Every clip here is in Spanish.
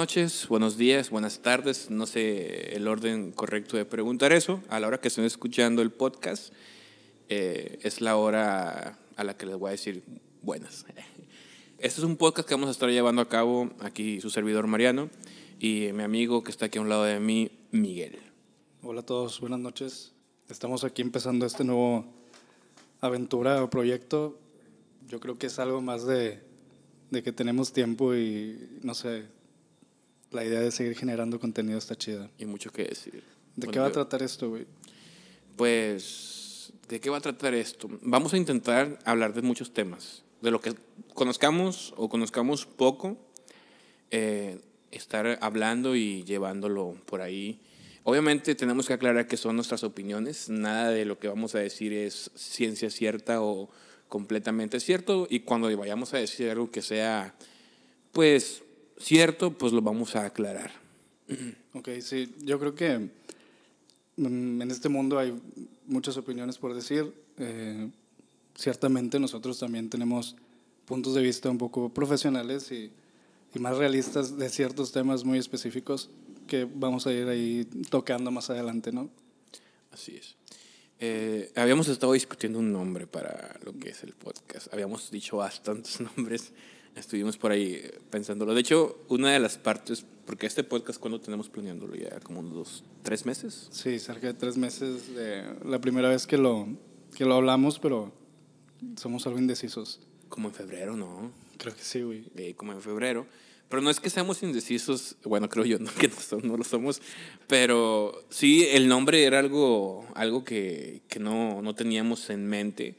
Noches, buenos días, buenas tardes. No sé el orden correcto de preguntar eso. A la hora que estén escuchando el podcast, eh, es la hora a la que les voy a decir buenas. Este es un podcast que vamos a estar llevando a cabo aquí su servidor Mariano y mi amigo que está aquí a un lado de mí, Miguel. Hola a todos, buenas noches. Estamos aquí empezando este nuevo aventura o proyecto. Yo creo que es algo más de, de que tenemos tiempo y no sé, la idea de seguir generando contenido está chida. Y mucho que decir. ¿De Bueno, qué va a tratar esto, güey? Pues, ¿de qué va a tratar esto? Vamos a intentar hablar de muchos temas. De lo que conozcamos o conozcamos poco, eh, estar hablando y llevándolo por ahí. Obviamente tenemos que aclarar que son nuestras opiniones. Nada de lo que vamos a decir es ciencia cierta o completamente cierto. Y cuando vayamos a decir algo que sea, pues, cierto, pues lo vamos a aclarar. Ok, sí, yo creo que mm, en este mundo hay muchas opiniones por decir. Eh, ciertamente nosotros también tenemos puntos de vista un poco profesionales y, y más realistas de ciertos temas muy específicos que vamos a ir ahí tocando más adelante, ¿no? Así es. Eh, habíamos estado discutiendo un nombre para lo que es el podcast. Habíamos dicho bastantes nombres. Estuvimos por ahí eh, pensándolo. De hecho, una de las partes, porque este podcast, cuando tenemos planeándolo? Ya como unos tres meses. Sí, cerca de tres meses de la primera vez que lo, que lo hablamos, pero somos algo indecisos. Como en febrero, ¿no? Creo que sí, güey. Eh, como en febrero. Pero no es que seamos indecisos, bueno, creo yo ¿no? que no, so- no lo somos, pero sí, el nombre era algo, algo que, que no, no teníamos en mente.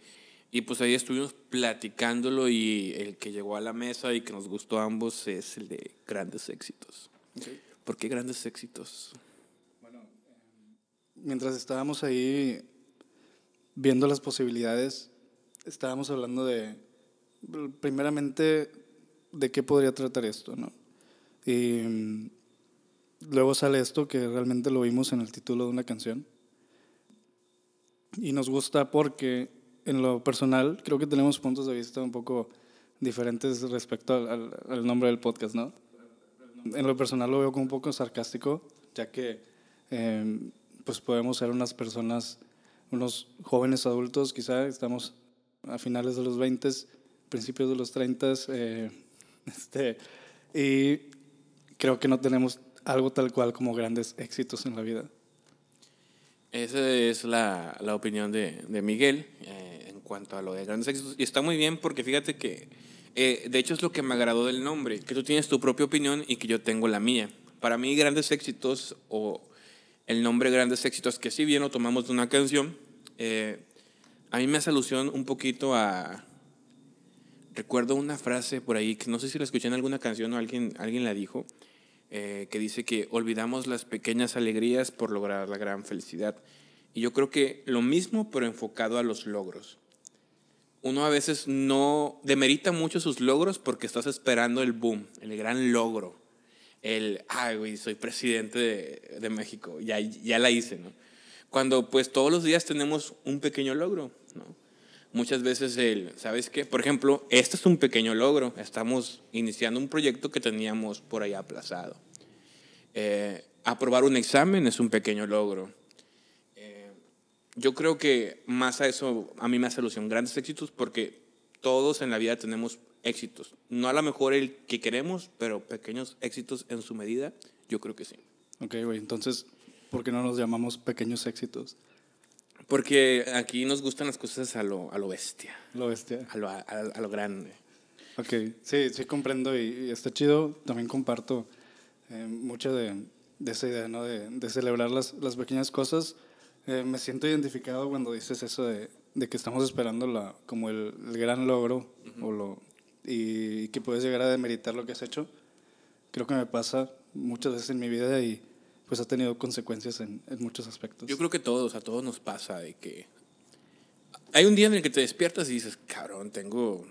Y pues ahí estuvimos platicándolo y el que llegó a la mesa y que nos gustó a ambos es el de grandes éxitos. ¿Por qué grandes éxitos? Mientras estábamos ahí viendo las posibilidades, estábamos hablando de, primeramente, de qué podría tratar esto, ¿no? Y mm, luego sale esto que realmente lo vimos en el título de una canción. Y nos gusta porque, en lo personal, creo que tenemos puntos de vista un poco diferentes respecto al, al- nombre del podcast, ¿no? En lo personal lo veo como un poco sarcástico, ya que eh, pues podemos ser unas personas, unos jóvenes adultos, quizá estamos a finales de los 20, principios de los 30, eh, este, y creo que no tenemos algo tal cual como grandes éxitos en la vida. Esa es la, la opinión de, de Miguel eh, en cuanto a lo de grandes éxitos. Y está muy bien porque fíjate que, eh, de hecho es lo que me agradó del nombre, que tú tienes tu propia opinión y que yo tengo la mía. Para mí grandes éxitos o el nombre grandes éxitos, que si bien lo tomamos de una canción, eh, a mí me hace alusión un poquito a... Recuerdo una frase por ahí que no sé si la escuché en alguna canción o alguien, alguien la dijo, eh, que dice que olvidamos las pequeñas alegrías por lograr la gran felicidad. Y yo creo que lo mismo, pero enfocado a los logros. Uno a veces no demerita mucho sus logros porque estás esperando el boom, el gran logro. El, ay, güey, soy presidente de, México, ya, ya la hice, ¿no? Cuando pues todos los días tenemos un pequeño logro. Muchas veces el, ¿sabes qué? Por ejemplo, este es un pequeño logro. Estamos iniciando un proyecto que teníamos por ahí aplazado. Eh, aprobar un examen es un pequeño logro. Eh, yo creo que más a eso, a mí me hace alusión, grandes éxitos, porque todos en la vida tenemos éxitos. No a lo mejor el que queremos, pero pequeños éxitos en su medida, yo creo que sí. Ok, güey, entonces, ¿por qué no nos llamamos pequeños éxitos? Porque aquí nos gustan las cosas a lo, a lo bestia, Lo bestia. a lo, a- a lo grande. Ok, sí, sí comprendo y, y está chido. También comparto eh, mucho de, de esa idea, ¿no? De, de celebrar las, las pequeñas cosas. Eh, me siento identificado cuando dices eso de, de que estamos esperando la, como el, el gran logro o lo, y, que puedes llegar a demeritar lo que has hecho. Creo que me pasa muchas veces en mi vida y pues ha tenido consecuencias en, en muchos aspectos. Yo creo que todos, a todos nos pasa de que hay un día en el que te despiertas y dices, cabrón, tengo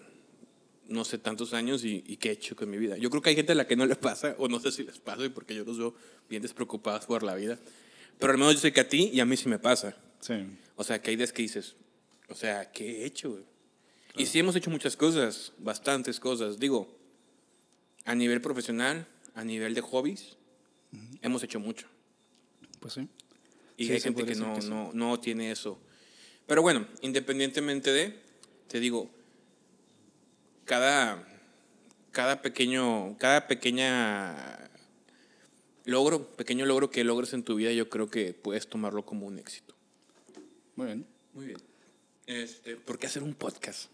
no sé tantos años y, y qué he hecho con mi vida. Yo creo que hay gente a la que no le pasa, o no sé si les pasa, porque yo los veo bien despreocupados por la vida. Pero al menos yo sé que a ti y a mí sí me pasa. Sí. O sea, que hay días que dices, o sea, ¿qué he hecho? güey? Y sí hemos hecho muchas cosas, bastantes cosas. Digo, a nivel profesional, a nivel de hobbies, hemos hecho mucho. Pues sí. Y Sí, hay gente que no, decir que sí. no, no tiene eso. Pero bueno, independientemente de, te digo, cada, cada pequeño, cada pequeña logro, pequeño logro que logres en tu vida, yo creo que puedes tomarlo como un éxito. Muy bien. Muy bien. Este, ¿Por qué hacer un podcast?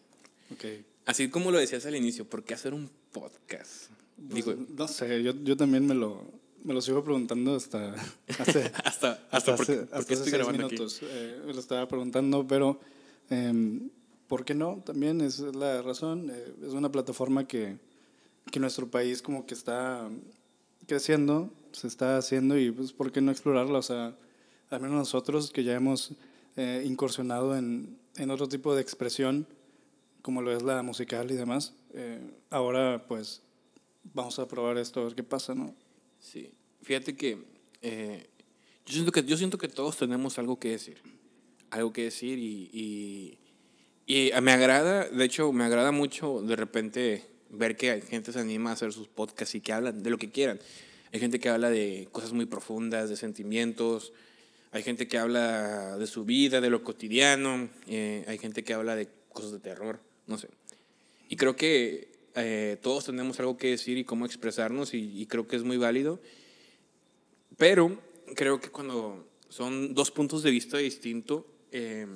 Así como lo decías al inicio, ¿por qué hacer un podcast? Digo, Pues, no sé, yo, yo también me lo, me lo sigo preguntando hasta hace, hasta, hasta, hasta hace, por hasta estoy grabando aquí. minutos. eh, me lo estaba preguntando, pero em, ¿por qué no? También es la razón. eh, es una plataforma que, que nuestro país como que está creciendo, se está haciendo y pues ¿por qué no explorarla? O sea, al menos nosotros que ya hemos eh, incursionado en, en otro tipo de expresión, como lo es la musical y demás, eh, ahora pues vamos a probar esto a ver qué pasa, ¿no? Sí, fíjate que, eh, yo, siento que yo siento que todos tenemos algo que decir, algo que decir y, y, y me agrada, de hecho me agrada mucho de repente ver que hay gente se anima a hacer sus podcasts y que hablan de lo que quieran. Hay gente que habla de cosas muy profundas, de sentimientos, hay gente que habla de su vida, de lo cotidiano, eh, hay gente que habla de cosas de terror, no sé. Y creo que eh, todos tenemos algo que decir y cómo expresarnos y, y creo que es muy válido. Pero creo que cuando son dos puntos de vista distintos, eh,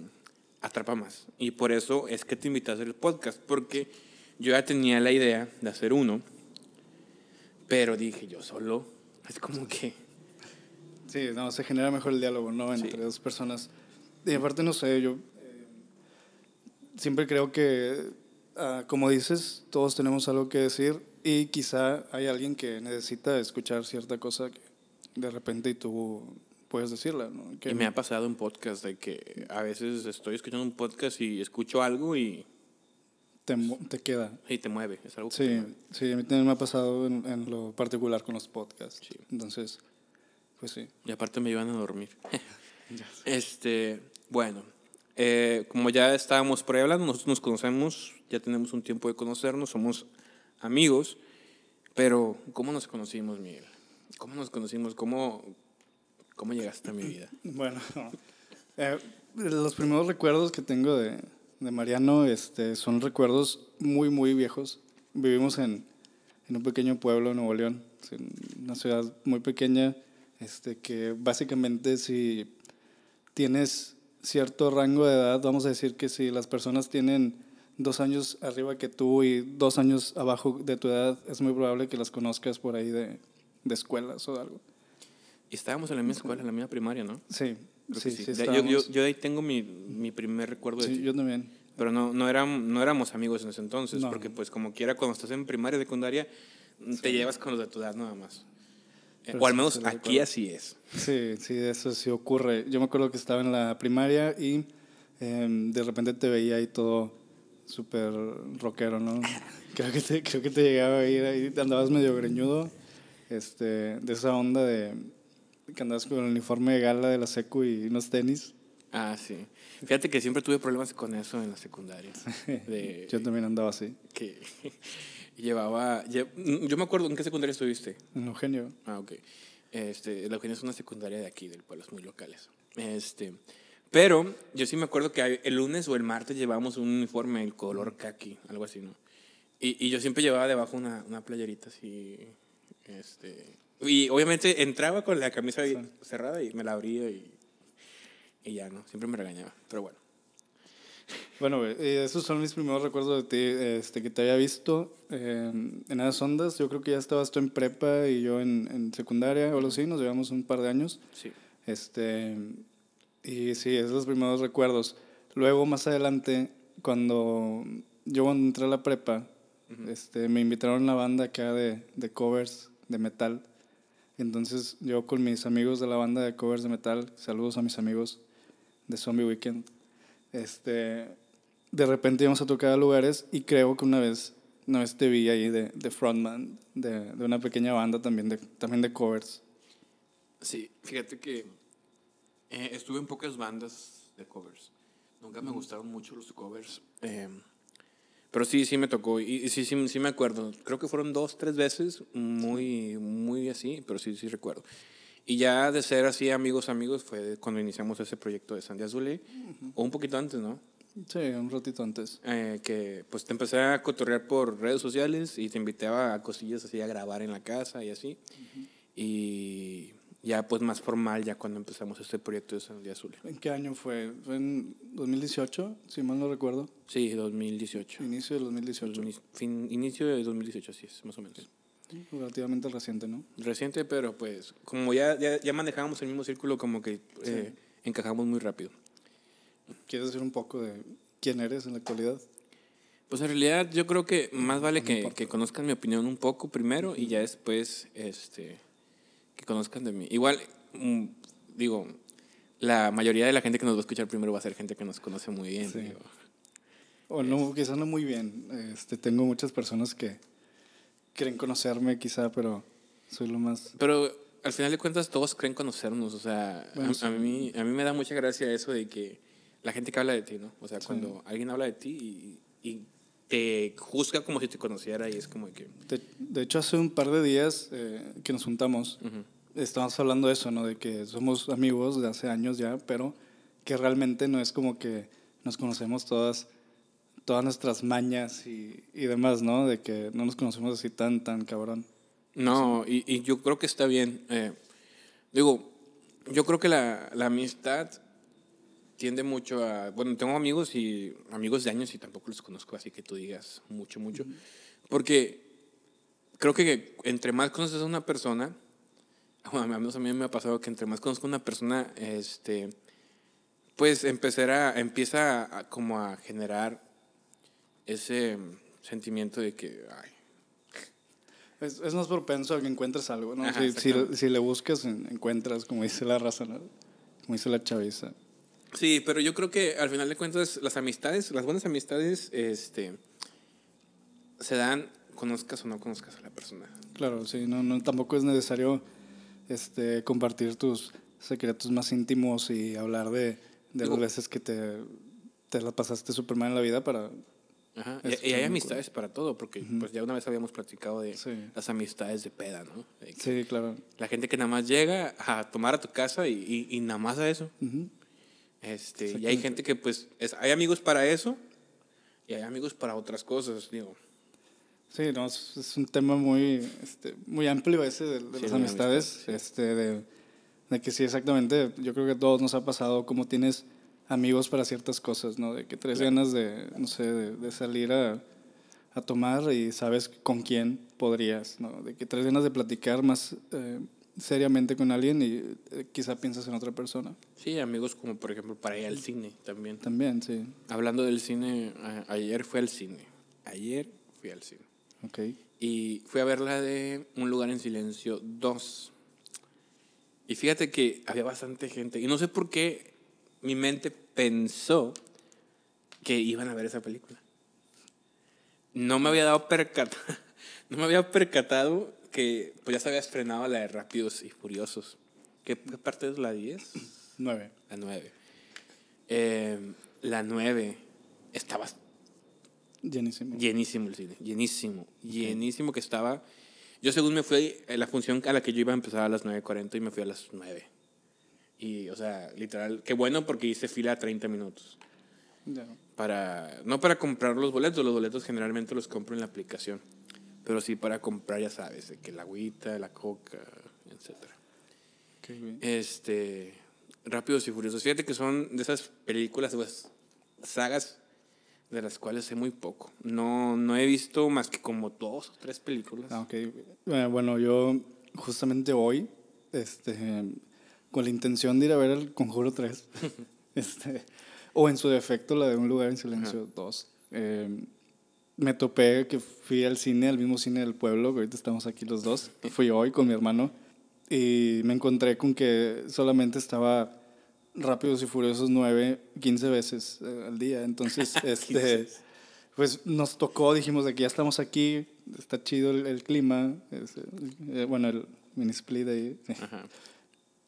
atrapa más. Y por eso es que te invité a hacer el podcast, porque yo ya tenía la idea de hacer uno, pero dije yo solo, es como que... Sí, no, se genera mejor el diálogo, ¿no? Entre Sí. dos personas. Y aparte, no sé, yo eh, siempre creo que, ah, como dices, todos tenemos algo que decir y quizá hay alguien que necesita escuchar cierta cosa que de repente tú puedes decirla, ¿no? Que Y me ha pasado en podcast de que a veces estoy escuchando un podcast y escucho algo y, te, te queda. y te mueve, es algo que Sí, te mueve. sí, a mí también me ha pasado en, en lo particular con los podcasts. Sí. Entonces, pues sí. Y aparte me llevan a dormir. Este, bueno, eh, como ya estábamos por ahí hablando, nosotros nos conocemos, ya tenemos un tiempo de conocernos, somos amigos, pero ¿cómo nos conocimos, Miguel? ¿Cómo nos conocimos? ¿Cómo, cómo llegaste a mi vida? Bueno, eh, los primeros recuerdos que tengo de, de Mariano este, son recuerdos muy, muy viejos. Vivimos en, en un pequeño pueblo Nuevo León, una ciudad muy pequeña, este, que básicamente si tienes cierto rango de edad, vamos a decir que si las personas tienen dos años arriba que tú y dos años abajo de tu edad, es muy probable que las conozcas por ahí de, de escuelas o algo. Y estábamos en la misma escuela, en la misma primaria, ¿no? Sí, sí, sí. Yo, yo, estábamos- yo de ahí tengo mi, mi primer recuerdo de sí, ti. yo también. Pero no, no, éramos, no éramos amigos en ese entonces, No. porque pues como quiera cuando estás en primaria, secundaria, te llevas con los de tu edad nada más. Eh, o al menos aquí así es. Sí, sí, eso sí ocurre. Yo me acuerdo que estaba en la primaria y em, de repente te veía ahí todo súper rockero, ¿no? Creo que, te, creo que te llegaba a ir ahí, andabas medio greñudo, este, de esa onda de que andabas con el uniforme de gala de la secu y unos tenis. Ah, sí. Fíjate que siempre tuve problemas con eso en la secundaria. De Yo también andaba así, que llevaba... lle- Yo me acuerdo, ¿en qué secundaria estuviste? en Eugenio. Ah, ok. Este, la Eugenia es una secundaria de aquí, del pueblo, es muy locales. Este, pero yo sí me acuerdo que el lunes o el martes llevábamos un uniforme, el color kaki, algo así, ¿no? Y, y yo siempre llevaba debajo una, una playerita así, este... Y obviamente entraba con la camisa ahí cerrada y me la abría y, y ya, ¿no? Siempre me regañaba, pero bueno. Bueno, güey, eh, esos son mis primeros recuerdos de ti, este, que te había visto eh, en esas ondas. Yo creo que ya estabas tú en prepa y yo en, en secundaria o algo así, nos llevamos un par de años. Sí. Este, y sí, esos son los primeros recuerdos. Luego, más adelante, cuando yo cuando entré a la prepa, este, me invitaron a una banda acá de, de covers de metal. Entonces, yo con mis amigos de la banda de covers de metal, saludos a mis amigos de Zombie Weekend, este, de repente íbamos a tocar a lugares y creo que una vez, una vez te vi ahí de, de frontman de, de una pequeña banda también de, también de covers. Sí, fíjate que eh, estuve en pocas bandas de covers. Nunca me gustaron mucho los covers. eh, Pero sí, sí me tocó. Y, y sí, sí, sí me acuerdo. Creo que fueron dos, tres veces. Muy, muy así, pero sí, sí recuerdo. Y ya de ser así amigos, amigos, fue cuando iniciamos ese proyecto de Sandy Azulé. O un poquito antes, ¿no? Sí, un ratito antes. Eh, que pues te empecé a cotorrear por redes sociales y te invitaba a cosillas así a grabar en la casa y así. Y ya pues más formal ya cuando empezamos este proyecto de Sandy Azul. ¿En qué año fue? ¿Fue en 2018, si mal no recuerdo? Sí, 2018. Inicio de 2018. Fin, inicio de 2018, así es, más o menos. Relativamente reciente, ¿no? Reciente, pero pues como ya, ya, ya manejábamos el mismo círculo, como que eh, encajamos muy rápido. ¿Quieres decir un poco de quién eres en la actualidad? Pues en realidad yo creo que más vale que, que conozcan mi opinión un poco primero y ya después este, que conozcan de mí. Igual, mm, digo, la mayoría de la gente que nos va a escuchar primero va a ser gente que nos conoce muy bien. Sí. O no, quizás no muy bien. Este, tengo muchas personas que quieren conocerme quizá, pero soy lo más... Pero al final de cuentas todos creen conocernos. O sea, Bueno, a, sí. a mí, a mí me da mucha gracia eso de que la gente que habla de ti, ¿no? O sea, cuando alguien habla de ti y, y te juzga como si te conociera y es como que... De, de hecho, hace un par de días eh, que nos juntamos, ujú. estábamos hablando de eso, ¿no? De que somos amigos de hace años ya, pero que realmente no es como que nos conocemos todas, todas nuestras mañas y, y demás, ¿no? De que no nos conocemos así tan, tan cabrón. No, y, y yo creo que está bien. Eh, digo, yo creo que la, la amistad tiende mucho a... Bueno, tengo amigos y amigos de años y tampoco los conozco, así que tú digas mucho, mucho. Porque creo que entre más conoces a una persona, bueno, al menos a mí me ha pasado que entre más conozco a una persona, este, pues empezará, empieza a- como a generar ese sentimiento de que, ay, Es, es más propenso a que encuentres algo, ¿no? Ajá, si, si, exactamente. si le buscas, en- encuentras, como dice la raza, ¿no? Como dice la chaviza. Sí, pero yo creo que al final de cuentas las amistades, las buenas amistades, este, se dan conozcas o no conozcas a la persona. Claro, sí, no, no, tampoco es necesario este, compartir tus secretos más íntimos y hablar de, de las veces que te, te la pasaste súper mal en la vida para... Ajá. Y, y hay amistades para todo, porque pues ya una vez habíamos platicado de Sí. las amistades de peda, ¿no? De Sí, claro. La gente que nada más llega a tomar a tu casa y, y, y nada más a eso. Ujú. Este, y hay gente que pues, es- hay amigos para eso y hay amigos para otras cosas, digo. Sí, no, es, es un tema muy, este, muy amplio ese de, de Sí, las de la amistades, amistad, este, de, de que sí, exactamente, yo creo que a todos nos ha pasado como tienes amigos para ciertas cosas, ¿no? De que traes ganas de, no sé, de, de salir a, a tomar y sabes con quién podrías, ¿no? De que traes ganas de platicar más eh, seriamente con alguien y eh, quizá piensas en otra persona. Sí, amigos como por ejemplo para ir al cine también. También, sí. Hablando del cine, a- ayer fui al cine. Ayer fui al cine. Ok. Y fui a ver la de Un lugar en silencio 2. Y fíjate que había bastante gente. Y no sé por qué mi mente pensó que iban a ver esa película. No me había dado percatado, no me había percatado que pues ya se había estrenado la de Rápidos y Furiosos. ¿Qué, qué parte es la 10? Nueve. La 9. Eh, la 9 estaba Llenísimo. Llenísimo el cine, llenísimo, llenísimo que estaba. Yo según me fui, eh, la función a la que yo iba a empezar a las 9.40 y me fui a las 9. Y, o sea, literal, qué bueno porque hice fila 30 minutos. Ya. Para, no para comprar los boletos, los boletos generalmente los compro en la aplicación. Pero sí para comprar, ya sabes, de que la agüita, la coca, etc. Ok, bien. Este, Rápidos y Furiosos. Fíjate que son de esas películas, pues, sagas de las cuales sé muy poco. No, no he visto más que como dos o tres películas. Ah, ok. Eh, bueno, yo justamente hoy, este, con la intención de ir a ver el Conjuro 3, este, o en su defecto la de Un lugar en silencio 2, eh, me topé que fui al cine, al mismo cine del pueblo, que ahorita estamos aquí los dos. Fui hoy con mi hermano y me encontré con que solamente estaba Rápidos y Furiosos 9, 15 veces eh, al día. Entonces, este, pues nos tocó, dijimos de que ya estamos aquí, está chido el, el clima, este, eh, bueno, el mini split ahí, sí.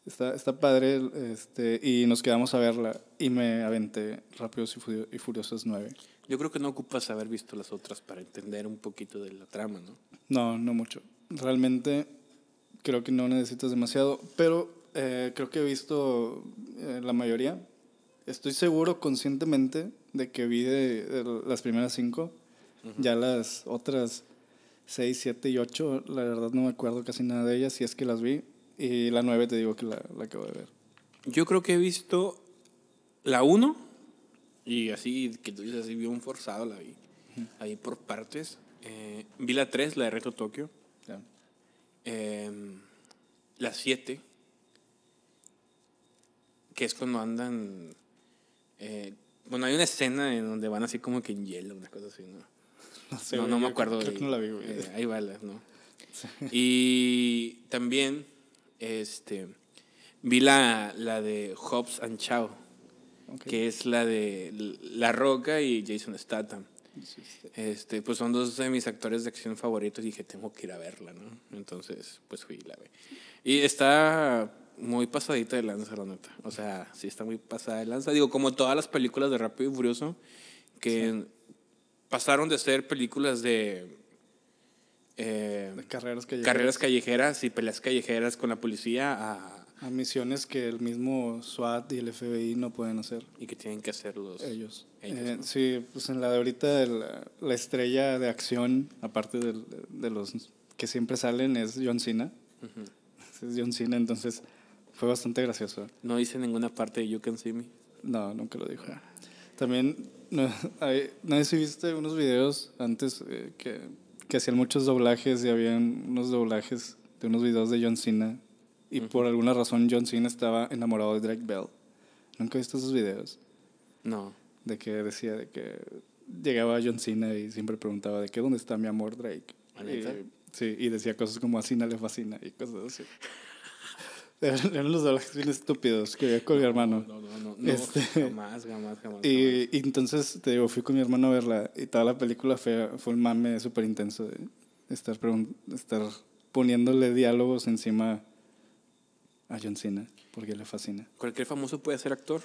Está, está padre, este, y nos quedamos a verla y me aventé Rápidos y, Furio- y Furiosos 9. Yo creo que no ocupas haber visto las otras para entender un poquito de la trama, ¿no? No, no mucho. Realmente creo que no necesitas demasiado, pero eh, creo que he visto eh, la mayoría. Estoy seguro conscientemente de que vi de, de las primeras cinco. Ya las otras seis, siete y ocho, la verdad no me acuerdo casi nada de ellas, si es que las vi. Y la nueve te digo que la, la acabo de ver. Yo creo que he visto la 1 y así, que tú dices así, vi un forzado, la vi. Ahí por partes. Eh, vi la 3, la de Reto Tokio. Ya. Em, la 7, que es cuando andan. eh, bueno, hay una escena en donde van así como que en hielo, una cosa así, ¿no? No sé, no, no me acuerdo. Creo de- que no la vi, güey. eh, ahí va, ¿no? Y también este, vi la, la de Hobbs and Ok. que es la de La Roca y Jason Statham. Este, pues son dos de mis actores de acción favoritos y dije, tengo que ir a verla, ¿no? Entonces, pues fui y la vi. Y está muy pasadita de lanza, la neta. O sea, sí está muy pasada de lanza. Digo, como todas las películas de Rápido y Furioso, que pasaron de ser películas de... eh, De carreras callejeras. carreras callejeras y peleas callejeras con la policía a- A misiones que el mismo SWAT y el FBI no pueden hacer. y que tienen que hacer los... Ellos. ellos, Eh, ¿no? Sí, pues en la de ahorita la, la estrella de acción, aparte del- de, los que siempre salen, es John Cena. Es John Cena, entonces fue bastante gracioso. No dice ninguna parte de You Can See Me. No, nunca lo dijo. También, no, hay- no sé si viste unos videos antes eh, que, que hacían muchos doblajes y habían unos doblajes de unos videos de John Cena. Y por alguna razón John Cena estaba enamorado de Drake Bell. ¿Nunca viste esos videos? No. de que decía de que llegaba John Cena y siempre preguntaba de que dónde está mi amor Drake. Y, sí, y decía cosas como a Cena le fascina y cosas así. Eran los doblajes bien estúpidos que veía con mi hermano. No, no, no. no Este- Jamás, jamás, jamás. Y, y entonces, te digo, fui con mi hermano a verla y toda la película fue, fue un mame súper intenso de estar, estar poniéndole diálogos encima a John Cena porque le fascina. ¿Cualquier famoso puede ser actor?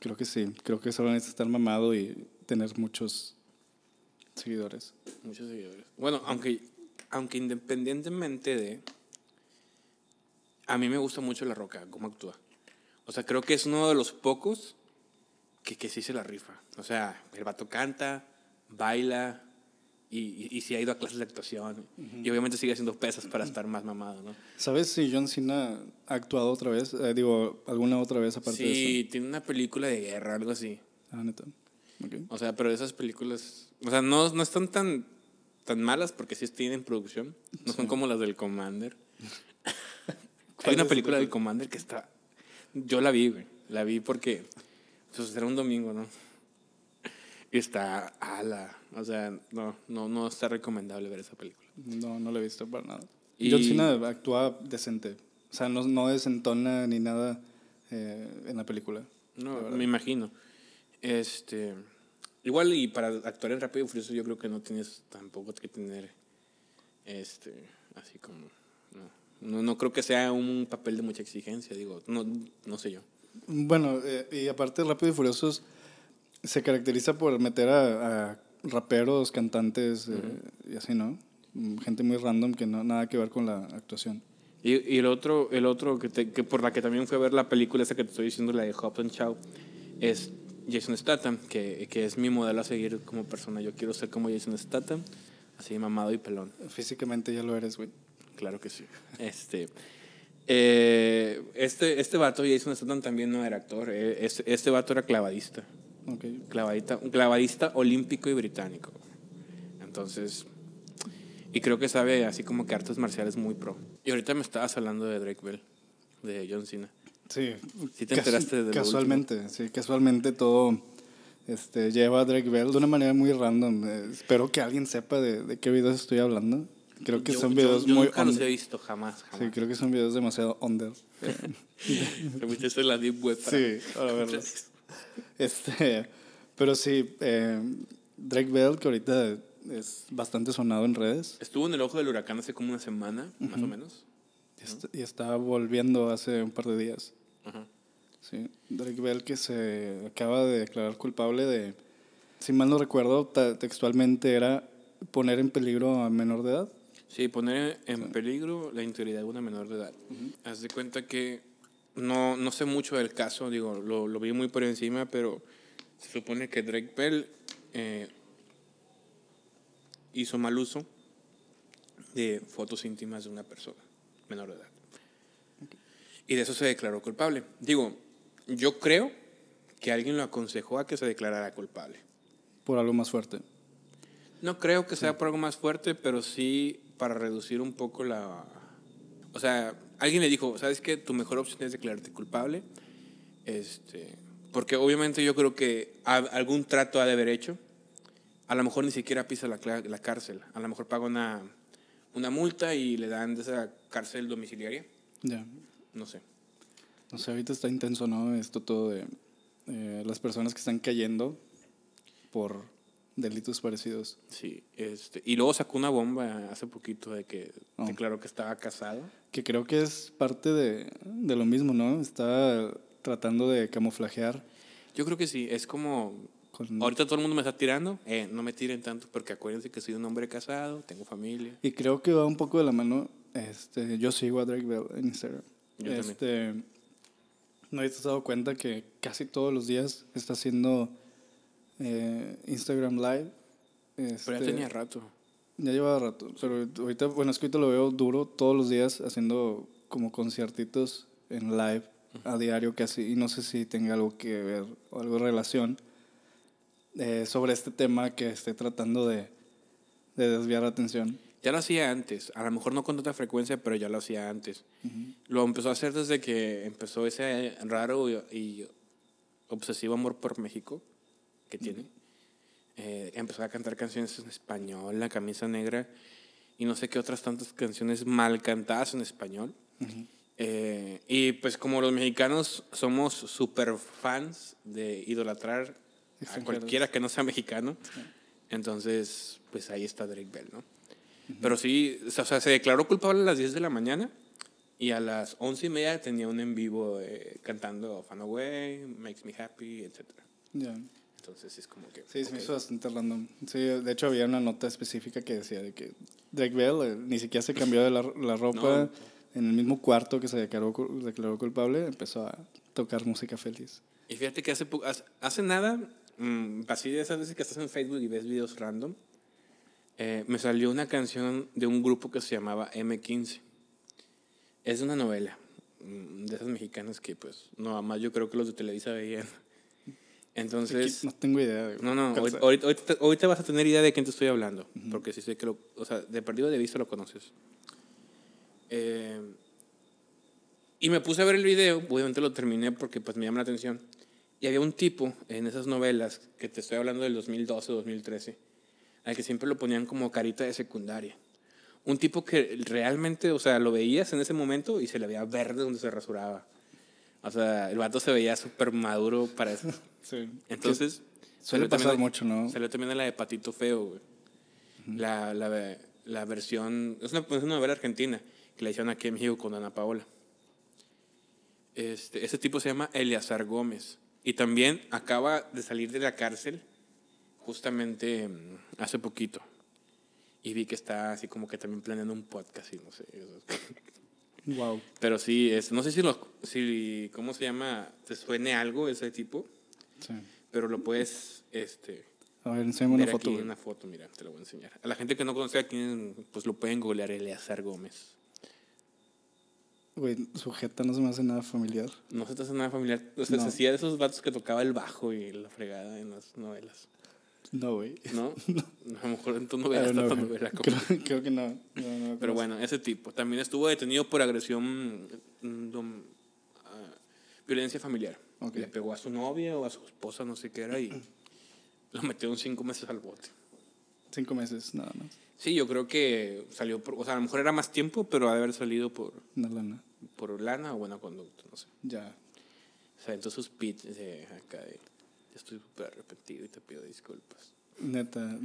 Creo que sí, creo que solo necesita estar mamado y tener muchos seguidores. Muchos seguidores. Bueno, aunque, aunque independientemente de... A mí me gusta mucho La Roca, cómo actúa. O sea, creo que es uno de los pocos que, que sí se la rifa. O sea, el vato canta, baila y, y, y sí ha ido a clases de actuación. Y obviamente sigue haciendo pesas para estar más mamado, ¿no? ¿Sabes si John Cena ha actuado otra vez? Eh, digo, alguna otra vez aparte de Sí, tiene una película de guerra, algo así. Ah, neta. Ok. O sea, pero esas películas, o sea, no, no están tan, tan malas porque sí tienen producción. No son como las del Commander. Hay una película del Commander que está... Yo la vi, güey. La vi porque... Pues era un domingo, ¿no? Y está ala. O sea, no, no, no está recomendable ver esa película. No, no lo he visto para nada. Y- John Cena actúa decente. O sea, no, no desentona ni nada eh, en la película. No, me imagino. Este... Igual y para actuar en Rápido y Furioso yo creo que no tienes tampoco que tener... Este... Así como... No, no, no creo que sea un papel de mucha exigencia, digo. No, no sé yo. Bueno, eh, y aparte Rápido y Furiosos se caracteriza por meter a, a raperos, cantantes eh, y así, ¿no? Mm, Gente muy random que no nada que ver con la actuación. Y, y el otro, el otro que, te- que por la que también fui a ver la película esa que te estoy diciendo, la de Hobbs and Shaw, es Jason Statham, que, que es mi modelo a seguir como persona. Yo quiero ser como Jason Statham, así mamado y pelón. Físicamente ya lo eres, güey. Claro que sí. Este, eh, este, este vato, Jason Statham, también no era actor. eh, Este, este vato era clavadista. Ok. Clavadista, un clavadista olímpico y británico. Entonces, y creo que sabe así como que artes marciales muy pro. Y ahorita me estabas hablando de Drake Bell, de John Cena. Sí. Sí te Casu- enteraste de lo Casualmente, sí, casualmente todo este, lleva a Drake Bell de una manera muy random. Eh, espero que alguien sepa de, de qué videos estoy hablando. Creo que Yo- son yo- videos yo muy nunca los under. he visto, jamás. Sí, creo que son videos demasiado under. En la deep web para- Sí, para verlos. Este, pero sí, eh, Drake Bell, que ahorita es bastante sonado en redes, Estuvo en el ojo del huracán hace como una semana, más o menos. y está- y está volviendo hace un par de días. Ajá. Sí, Drake Bell que se acaba de declarar culpable de Si mal no recuerdo, textualmente era poner en peligro a menor de edad. Sí, poner en peligro la integridad de una menor de edad. Haz de cuenta que no, no sé mucho del caso, digo, lo, lo vi muy por encima, pero se supone que Drake Bell eh, hizo mal uso de fotos íntimas de una persona menor de edad. Y de eso se declaró culpable. Digo, yo creo que alguien lo aconsejó a que se declarara culpable. Por algo más fuerte. No creo que sea por algo más fuerte, pero sí para reducir un poco la... O sea, alguien le dijo, ¿sabes qué? Tu mejor opción es declararte culpable. Este, porque obviamente yo creo que algún trato ha de haber hecho. A lo mejor ni siquiera pisa la, la cárcel. A lo mejor paga una, una multa y le dan de esa cárcel domiciliaria. Ya. No sé. O sea, ahorita está intenso, ¿no? Esto todo de eh, las personas que están cayendo por delitos parecidos. Sí, este, y luego sacó una bomba hace poquito de que Oh. declaró que estaba casado. Que creo que es parte de, de lo mismo, ¿no? Está tratando de camuflajear Yo creo que sí, es como con... Ahorita todo el mundo me está tirando. Eh, no me tiren tanto porque acuérdense que soy un hombre casado, tengo familia. Y creo que va un poco de la mano. Este, yo sigo a Drake Bell en Instagram. Yo también. este, ¿No te has dado cuenta que casi todos los días está haciendo eh, Instagram Live? Pero ya Este, tenía rato. Ya llevaba rato, pero ahorita, bueno, es que ahorita lo veo duro todos los días haciendo como conciertitos en live a diario casi, y no sé si tenga algo que ver o algo de relación eh, sobre este tema que esté tratando de, de desviar la atención. Ya lo hacía antes, a lo mejor no con tanta frecuencia, pero ya lo hacía antes. Lo empezó a hacer desde que empezó ese raro y, y obsesivo amor por México que tiene. Eh, empezó a cantar canciones en español, La Camisa Negra, y no sé qué otras tantas canciones mal cantadas en español. Eh, y pues como los mexicanos somos super fans de idolatrar a cualquiera que no sea mexicano, entonces pues ahí está Drake Bell, ¿no? Pero sí, o sea, se declaró culpable a las 10 de la mañana y a las 11 y media tenía un en vivo eh, cantando Fan Away, Makes Me Happy, etc. Ya. Entonces es como que... Sí, se me hizo bastante random. Sí, de hecho había una nota específica que decía de que Drake Bell eh, ni siquiera se cambió de la, la ropa en el mismo cuarto que se declaró, declaró culpable, empezó a tocar música feliz. Y fíjate que hace, hace, hace nada, mm, así de esas veces que estás en Facebook y ves videos random, eh, me salió una canción de un grupo que se llamaba M15. Es una novela mm, de esas mexicanas que pues no, más yo creo que los de Televisa veían. Entonces... no tengo idea. de No, no, ahorita, vas a tener idea de quién te estoy hablando, porque sí sé que lo, o sea, de perdido de vista lo conoces. Eh, y me puse a ver el video, obviamente lo terminé porque pues me llama la atención. Y había un tipo en esas novelas, que te estoy hablando del 2012, 2013, al que siempre lo ponían como carita de secundaria. Un tipo que realmente, o sea, lo veías en ese momento y se le veía verde donde se rasuraba. O sea, el vato se veía súper maduro para eso. Sí. Entonces, Suele salió pasar también- mucho, ¿no? Salió también la de Patito Feo, güey. la, la, la versión, es una, es una novela argentina que la hicieron aquí en México con Ana Paola. Este, ese tipo se llama Eleazar Gómez y también acaba de salir de la cárcel justamente mm, hace poquito. Y vi que está así como que también planeando un podcast y no sé. Wow. Pero sí, es, no sé si, lo, si, ¿cómo se llama? ¿Te suene algo ese tipo? Sí. Pero lo puedes, este, A ver, enséñame una foto. aquí una foto, mira, te la voy a enseñar. A la gente que no conoce a quién, pues lo pueden googlear, Eleazar Gómez. Güey, su jeta no se me hace nada familiar. No se te hace nada familiar. O sea, No. se hacía de esos vatos que tocaba el bajo y la fregada en las novelas. No, güey. ¿No? A lo mejor en tu Ah, novela está no, güey. novela. como- creo, creo que no. No, no Pero bueno, ese tipo. También estuvo detenido por agresión, mm, dom- ah, violencia familiar. Ok. Le pegó a su novia o a su esposa, no sé qué era, y lo metieron cinco meses al bote. Cinco meses, nada más. Sí, yo creo que salió por, o sea, a lo mejor era más tiempo, pero ha de haber salido por, Una lana. por lana o buena conducta, no sé. Ya. O sea, entonces sus pits de acá de, estoy súper arrepentido y te pido disculpas. Neta.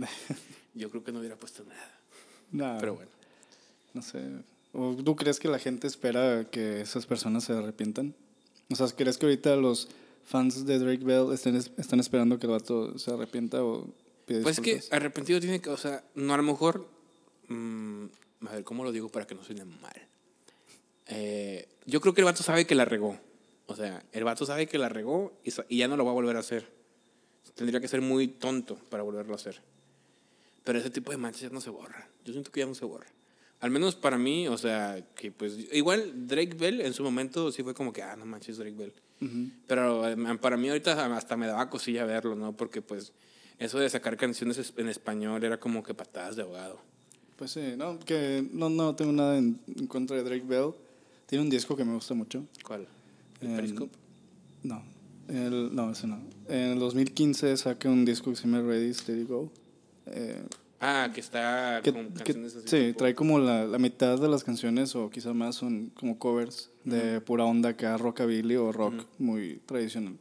Yo creo que no hubiera puesto nada, Nada. pero bueno. No sé. ¿O ¿Tú crees que la gente espera que esas personas se arrepientan? O sea, ¿crees que ahorita los fans de Drake Bell estén, están esperando que el vato se arrepienta o pide Pues es que arrepentido tiene que, o sea, no a lo mejor, mm, a ver, ¿cómo lo digo para que no suene mal? Eh, yo creo que el vato sabe que la regó. O sea, el vato sabe que la regó y ya no lo va a volver a hacer. Tendría que ser muy tonto para volverlo a hacer. Pero ese tipo de manchas ya no se borran. Yo siento que ya no se borra. Al menos para mí, o sea, que pues igual Drake Bell en su momento sí fue como que, ah, no manches Drake Bell. Pero eh, para mí ahorita hasta me daba cosilla verlo, ¿no? Porque pues eso de sacar canciones es- en español era como que patadas de ahogado. Pues sí, no, que no, no tengo nada en, en contra de Drake Bell. Tiene un disco que me gusta mucho. ¿Cuál? ¿El Em, Periscope? No, el, no, ese no. En el 2015 saca un disco que se llama Ready, Steady, Go. Eh, Ah, que está que- con que- canciones así. sí, tipo- trae como la, la mitad de las canciones, o quizá más, son como covers de pura onda acá, rockabilly o rock muy tradicional.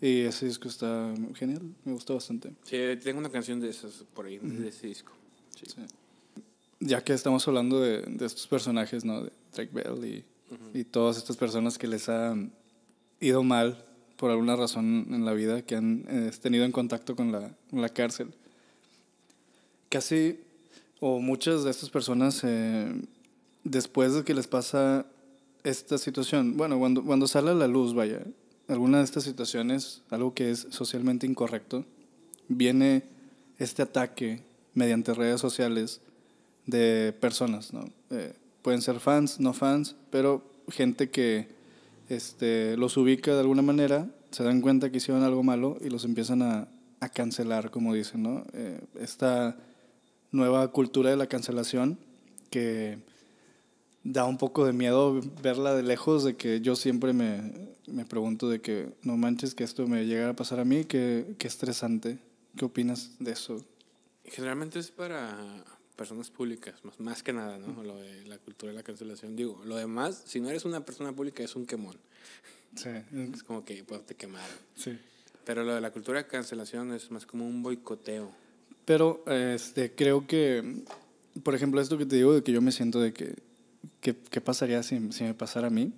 Y ese disco está genial, me gusta bastante. Sí, tengo una canción de esas por ahí, de ese disco. Sí. Sí. Ya que estamos hablando de, de estos personajes, ¿no? De Drake Bell y, y todas estas personas que les han ido mal por alguna razón en la vida, que han eh, tenido en contacto con la, la cárcel. Casi, o muchas de estas personas, eh, después de que les pasa esta situación, bueno, cuando, cuando sale a la luz, vaya, alguna de estas situaciones, algo que es socialmente incorrecto, viene este ataque mediante redes sociales de personas, ¿no? Eh, pueden ser fans, no fans, pero gente que este, los ubica de alguna manera, se dan cuenta que hicieron algo malo y los empiezan a, a cancelar, como dicen, ¿no? Eh, esta nueva cultura de la cancelación que da un poco de miedo verla de lejos, de que yo siempre me, me pregunto de que no manches que esto me llegara a pasar a mí, que, que estresante. ¿Qué opinas de eso? Generalmente es para personas públicas, más, más que nada, ¿no? Lo de la cultura de la cancelación. Digo, lo demás, si no eres una persona pública, es un quemón. Sí, Es como que pues, te quemaron. sí. Pero lo de la cultura de cancelación es más como un boicoteo. Pero este, creo que, por ejemplo, esto que te digo de que yo me siento de que, ¿qué pasaría si, si me pasara a mí?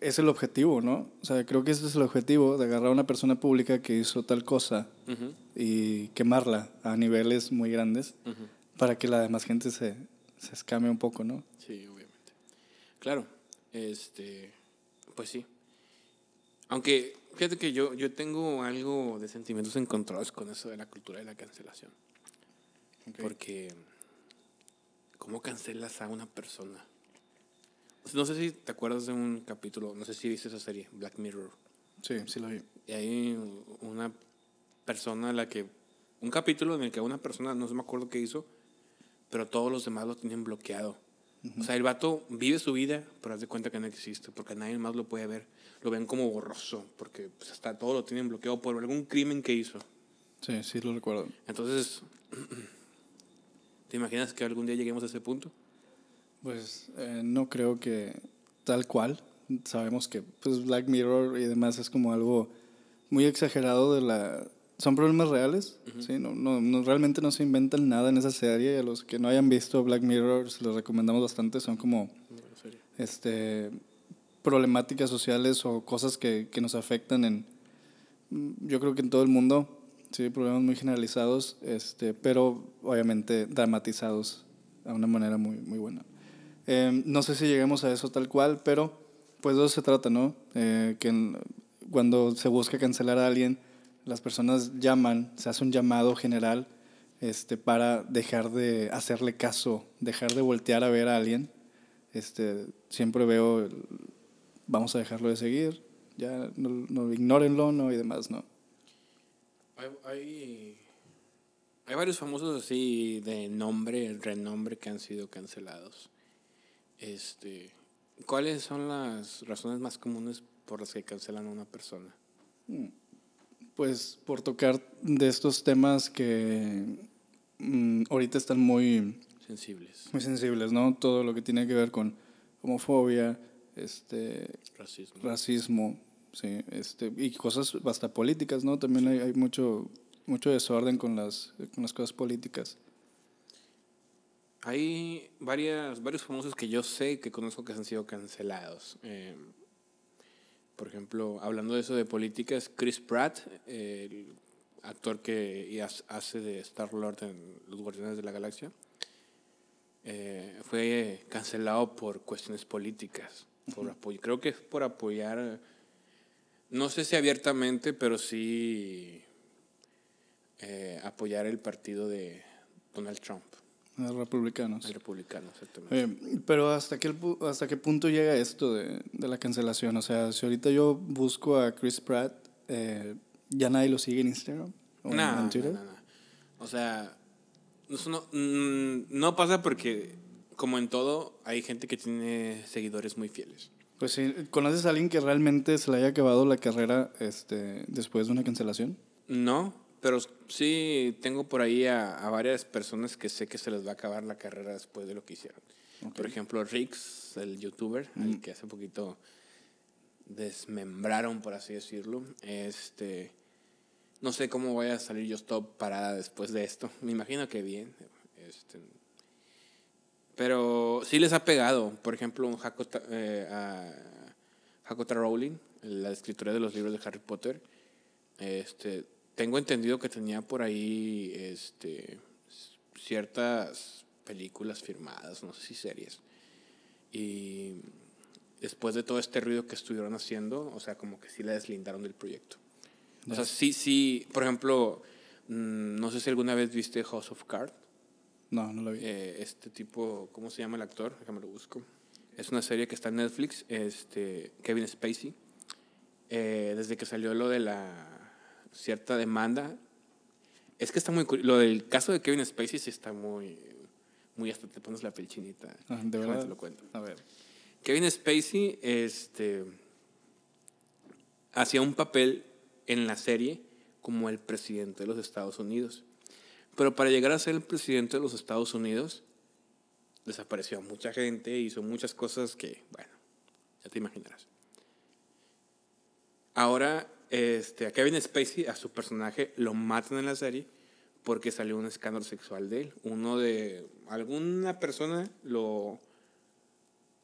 Es el objetivo, ¿no? O sea, creo que ese es el objetivo de agarrar a una persona pública que hizo tal cosa Ujú, y quemarla a niveles muy grandes ujú. Para que la demás gente se, se escame un poco, ¿no? Sí, obviamente. Claro, este, pues sí. Aunque, fíjate que yo, yo tengo algo de sentimientos encontrados con eso de la cultura de la cancelación. Porque, ¿cómo cancelas a una persona? No sé si te acuerdas de un capítulo, no sé si viste esa serie, Black Mirror. Sí, sí lo vi. Y hay una persona a la que. Un capítulo en el que una persona, no se me acuerdo qué hizo, pero todos los demás lo tienen bloqueado. O sea, el vato vive su vida, pero haz de cuenta que no existe, porque nadie más lo puede ver. Lo ven como borroso, porque pues, hasta todo lo tienen bloqueado por algún crimen que hizo. Sí, sí lo recuerdo. Entonces, ¿te imaginas que algún día lleguemos a ese punto? Pues eh, no creo que tal cual. Sabemos que pues Black Mirror y demás es como algo muy exagerado de la... Son problemas reales, ¿sí? No, no, no- realmente no se inventan nada en esa serie. A los que no hayan visto Black Mirror, se los recomendamos bastante. Son como este, problemáticas sociales o cosas que, que nos afectan en, mm, yo creo que en todo el mundo, sí, problemas muy generalizados, este, pero obviamente dramatizados a una manera muy, muy buena. Eh, no sé si lleguemos a eso tal cual, pero pues de eso se trata, ¿no? Eh, que en- cuando se busca cancelar a alguien, las personas llaman, se hace un llamado general este, para dejar de hacerle caso, dejar de voltear a ver a alguien este, siempre veo, el, vamos a dejarlo de seguir, ya no, no ignórenlo, no y demás, ¿no? Hay, hay, hay varios famosos así de nombre, renombre que han sido cancelados. Este, ¿Cuáles son las razones más comunes por las que cancelan a una persona? Pues por tocar de estos temas que mm, ahorita están muy, Sensibles, muy sensibles, ¿no? Todo lo que tiene que ver con homofobia, este, racismo. racismo, sí, este, y cosas hasta políticas, ¿no? También hay, hay mucho, mucho desorden con las, con las cosas políticas. Hay varias, varios famosos que yo sé que conozco que han sido cancelados. Eh, por ejemplo, hablando de eso de política, es Chris Pratt, el actor que hace- de Star-Lord en Los Guardianes de la Galaxia, eh, fue cancelado por cuestiones políticas. Por apoyo, creo que es por apoyar, no sé si abiertamente, pero sí eh, apoyar el partido de Donald Trump, Los republicanos. el republicano, exactamente. Pero ¿hasta qué, ¿hasta qué punto llega esto de, de la cancelación? O sea, si ahorita yo busco a Chris Pratt, eh, ¿ya nadie lo sigue en Instagram? ¿O en Twitter? no, no, no. O sea, eso no, mm, no pasa porque, como en todo, hay gente que tiene seguidores muy fieles. Pues sí, ¿conoces a alguien que realmente se le haya acabado la carrera este, después de una cancelación? No, pero sí tengo por ahí a, a varias personas que sé que se les va a acabar la carrera después de lo que hicieron. Por ejemplo, Rix, el youtuber, al que hace poquito desmembraron, por así decirlo. Este, no sé cómo vaya a salir yo stop parada después de esto. Me imagino que bien. Este, pero sí les ha pegado. Por ejemplo, un Hakota, eh, a Hakota Rowling, la escritora de los libros de Harry Potter. Este, tengo entendido que tenía por ahí este, ciertas películas firmadas, no sé si series. Y después de todo este ruido que estuvieron haciendo, o sea, como que sí la deslindaron del proyecto. O sea, sí, sí, por ejemplo, mm, no sé si alguna vez viste House of Cards. No, no lo vi. Eh, este tipo, ¿cómo se llama el actor? Déjame lo busco. Es una serie que está en Netflix, este, Kevin Spacey. Eh, desde que salió lo de la cierta demanda. Es que está muy Lo del caso de Kevin Spacey sí está muy. Muy hasta te pones la piel chinita. Ah, ¿De verdad? te lo cuento. A ver. Kevin Spacey este, hacía un papel en la serie como el presidente de los Estados Unidos. Pero para llegar a ser el presidente de los Estados Unidos, desapareció a mucha gente, hizo muchas cosas que, bueno, ya te imaginarás. Ahora, este, a Kevin Spacey, a su personaje, lo matan en la serie porque salió un escándalo sexual de él. Uno de alguna persona lo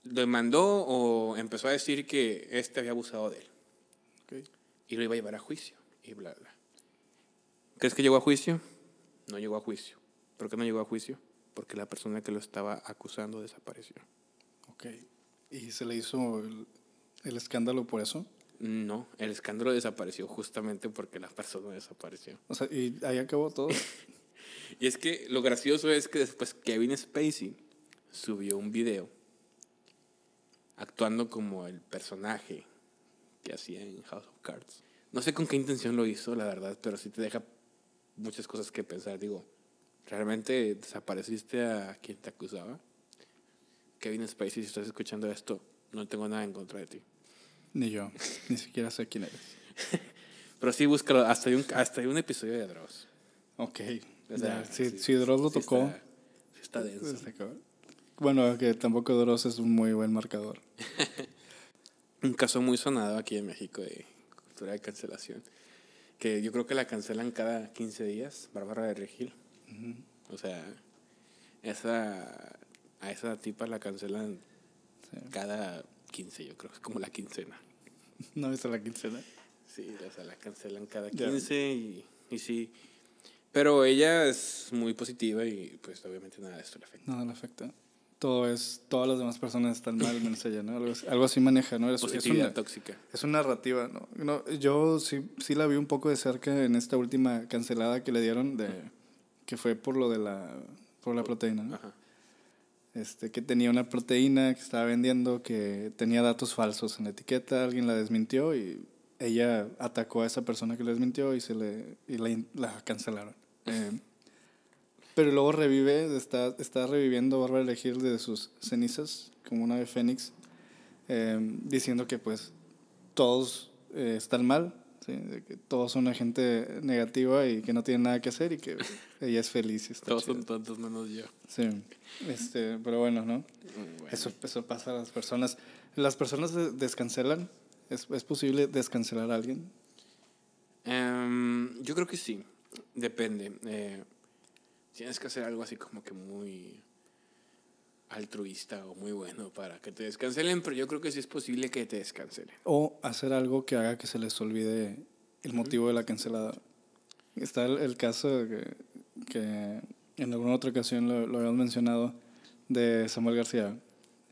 demandó o empezó a decir que este había abusado de él y lo iba a llevar a juicio y bla bla. ¿Crees que llegó a juicio? No llegó a juicio. ¿Por qué no llegó a juicio? Porque la persona que lo estaba acusando desapareció. Ok. ¿Y se le hizo el, el escándalo por eso? No, el escándalo desapareció justamente porque la persona desapareció. O sea, y ahí acabó todo. Y es que lo gracioso es que después Kevin Spacey subió un video actuando como el personaje que hacía en House of Cards. No sé con qué intención lo hizo, la verdad, pero sí te deja muchas cosas que pensar. Digo, ¿realmente desapareciste a quien te acusaba? Kevin Spacey, si estás escuchando esto, no tengo nada en contra de ti. Ni yo. Ni siquiera sé quién eres. Pero sí, búscalo. Hasta hay un, hasta hay un episodio de Dross. Ok. O sea, ya, sí, Dross lo tocó. está- sí está denso. Bueno, que tampoco Dross es un muy buen marcador. un caso muy sonado aquí en México de cultura de cancelación. Que yo creo que la cancelan cada 15 días, Bárbara de Regil. O sea, esa, a esa tipa la cancelan Sí. cada 15, yo creo. Es como la quincena. ¿No viste la quincena? Sí, o sea, la cancelan cada Ya. 15 y, y sí. Pero ella es muy positiva y pues obviamente nada de esto le afecta. No le afecta. Todo es, todas las demás personas están mal, menos ella, ¿no? Algo, así- algo así maneja, ¿no? Es, es una, tóxica. es una narrativa, ¿no? No, Yo sí, sí la vi un poco de cerca en esta última cancelada que le dieron, de, que fue por lo de la, por la proteína, ¿no? Ajá. Este, que tenía una proteína que estaba vendiendo que tenía datos falsos en la etiqueta, alguien la desmintió y ella atacó a esa persona que la desmintió y se le y la, la cancelaron. Eh, pero luego revive, está, está reviviendo Bárbara Regil de sus cenizas como una ave fénix, eh, diciendo que pues todos eh, están mal, ¿sí? De que todos son una gente negativa y que no tienen nada que hacer y que ella es feliz y está Todos son tontos menos yo. Sí, este, pero bueno, ¿no? Bueno. Eso, eso pasa a las personas. ¿Las personas de- descancelan? ¿Es, ¿Es posible descancelar a alguien? Em, yo creo que sí. Depende. Eh, tienes que hacer algo así como que muy. Altruista o muy bueno para que te descancelen, pero yo creo que sí es posible que te descancelen. O hacer algo que haga que se les olvide el motivo de la cancelada. Está el, el caso que, que, en alguna otra ocasión lo, lo habíamos mencionado de Samuel García.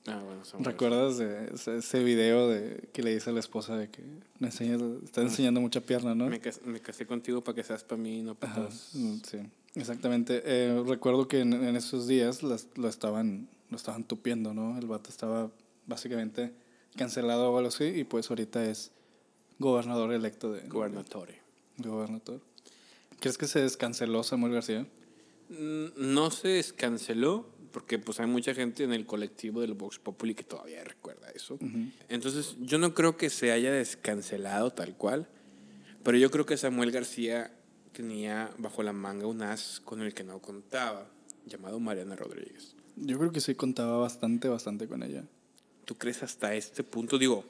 Ah, bueno, Samuel. ¿Recuerdas de ese, ese video de que le dice a la esposa de que me está enseñando mucha pierna, ¿no? Me, cas- me casé contigo para que seas para mí, no para todos. mm, sí, exactamente. Eh, recuerdo que en, en esos días las- lo, estaban, lo estaban tupiendo, ¿no? El vato estaba básicamente cancelado o algo así y pues ahorita es gobernador electo de... Gobernatore. Gobernador. ¿Crees que se descanceló Samuel García? Mm, No se descanceló porque pues hay mucha gente en el colectivo del Vox Populi que todavía recuerda eso. Entonces yo no creo que se haya descancelado tal cual, pero yo creo que Samuel García tenía bajo la manga un as con el que no contaba, llamado Mariana Rodríguez. Yo creo que sí contaba bastante, bastante con ella. ¿Tú crees hasta este punto? Digo,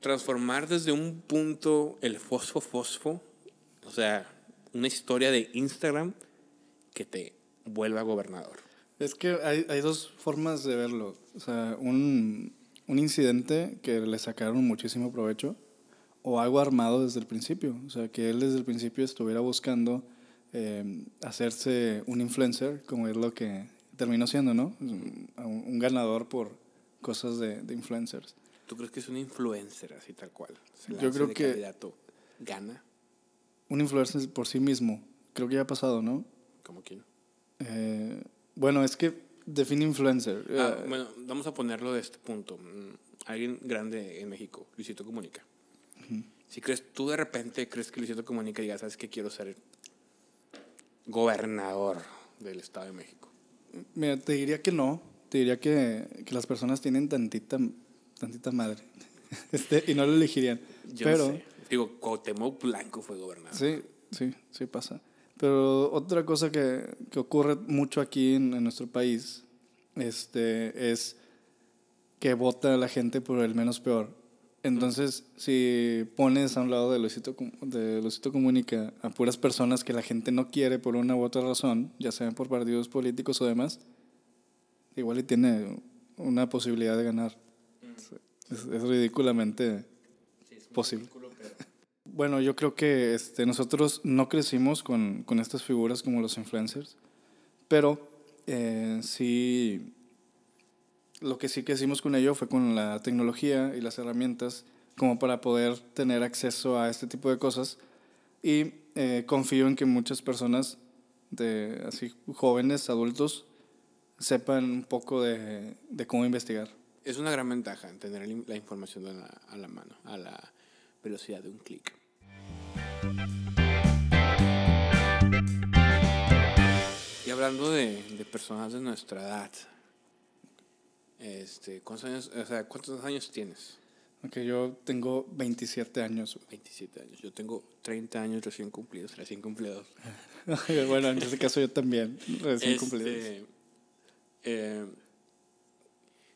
transformar desde un punto el fosfo fosfo, o sea, una historia de Instagram que te vuelva gobernador. Es que hay, hay dos formas de verlo. O sea, un, un incidente que le sacaron muchísimo provecho o algo armado desde el principio. O sea, que él desde el principio estuviera buscando eh, hacerse un influencer, como es lo que terminó siendo, ¿no? Un, ganador por cosas de, de influencers. ¿Tú crees que es un influencer así tal cual? Se Yo creo que- candidato, gana, Un influencer por sí mismo. Creo que ya ha pasado, ¿no? como quien. Eh, bueno, es que define influencer. Ah, Eh, bueno, vamos a ponerlo de este punto. Mm, Alguien grande en México, Luisito Comunica. Si crees, tú de repente crees que Luisito Comunica diga, ¿sabes qué? Quiero ser gobernador del Estado de México. Mira, te diría que no. Te diría que, que las personas tienen tantita, tantita madre. Este, y no lo elegirían. Yo Pero, sé. Digo, Cuauhtémoc Blanco fue gobernador. sí, sí, sí pasa. Pero otra cosa que, que ocurre mucho aquí en, en nuestro país este, es que vota la gente por el menos peor. Entonces, si pones a un lado de Luisito, de Luisito Comunica a puras personas que la gente no quiere por una u otra razón, ya sean por partidos políticos o demás, igual y tiene una posibilidad de ganar. Es, es ridículamente posible. Bueno, yo creo que este, nosotros no crecimos con, con estas figuras como los influencers, pero eh, sí, lo que sí que hicimos con ello fue con la tecnología y las herramientas como para poder tener acceso a este tipo de cosas y eh, confío en que muchas personas, de, así jóvenes, adultos, sepan un poco de, de cómo investigar. Es una gran ventaja tener la- información a la, a la mano, a la velocidad de un clic. Y hablando de, de personas de nuestra edad, este, ¿cuántos años, o sea, ¿cuántos años tienes? Aunque yo tengo 27 años. 27 años. Yo tengo 30 años recién cumplidos, recién cumplidos. bueno, en este caso yo también, recién Este, cumplidos. eh,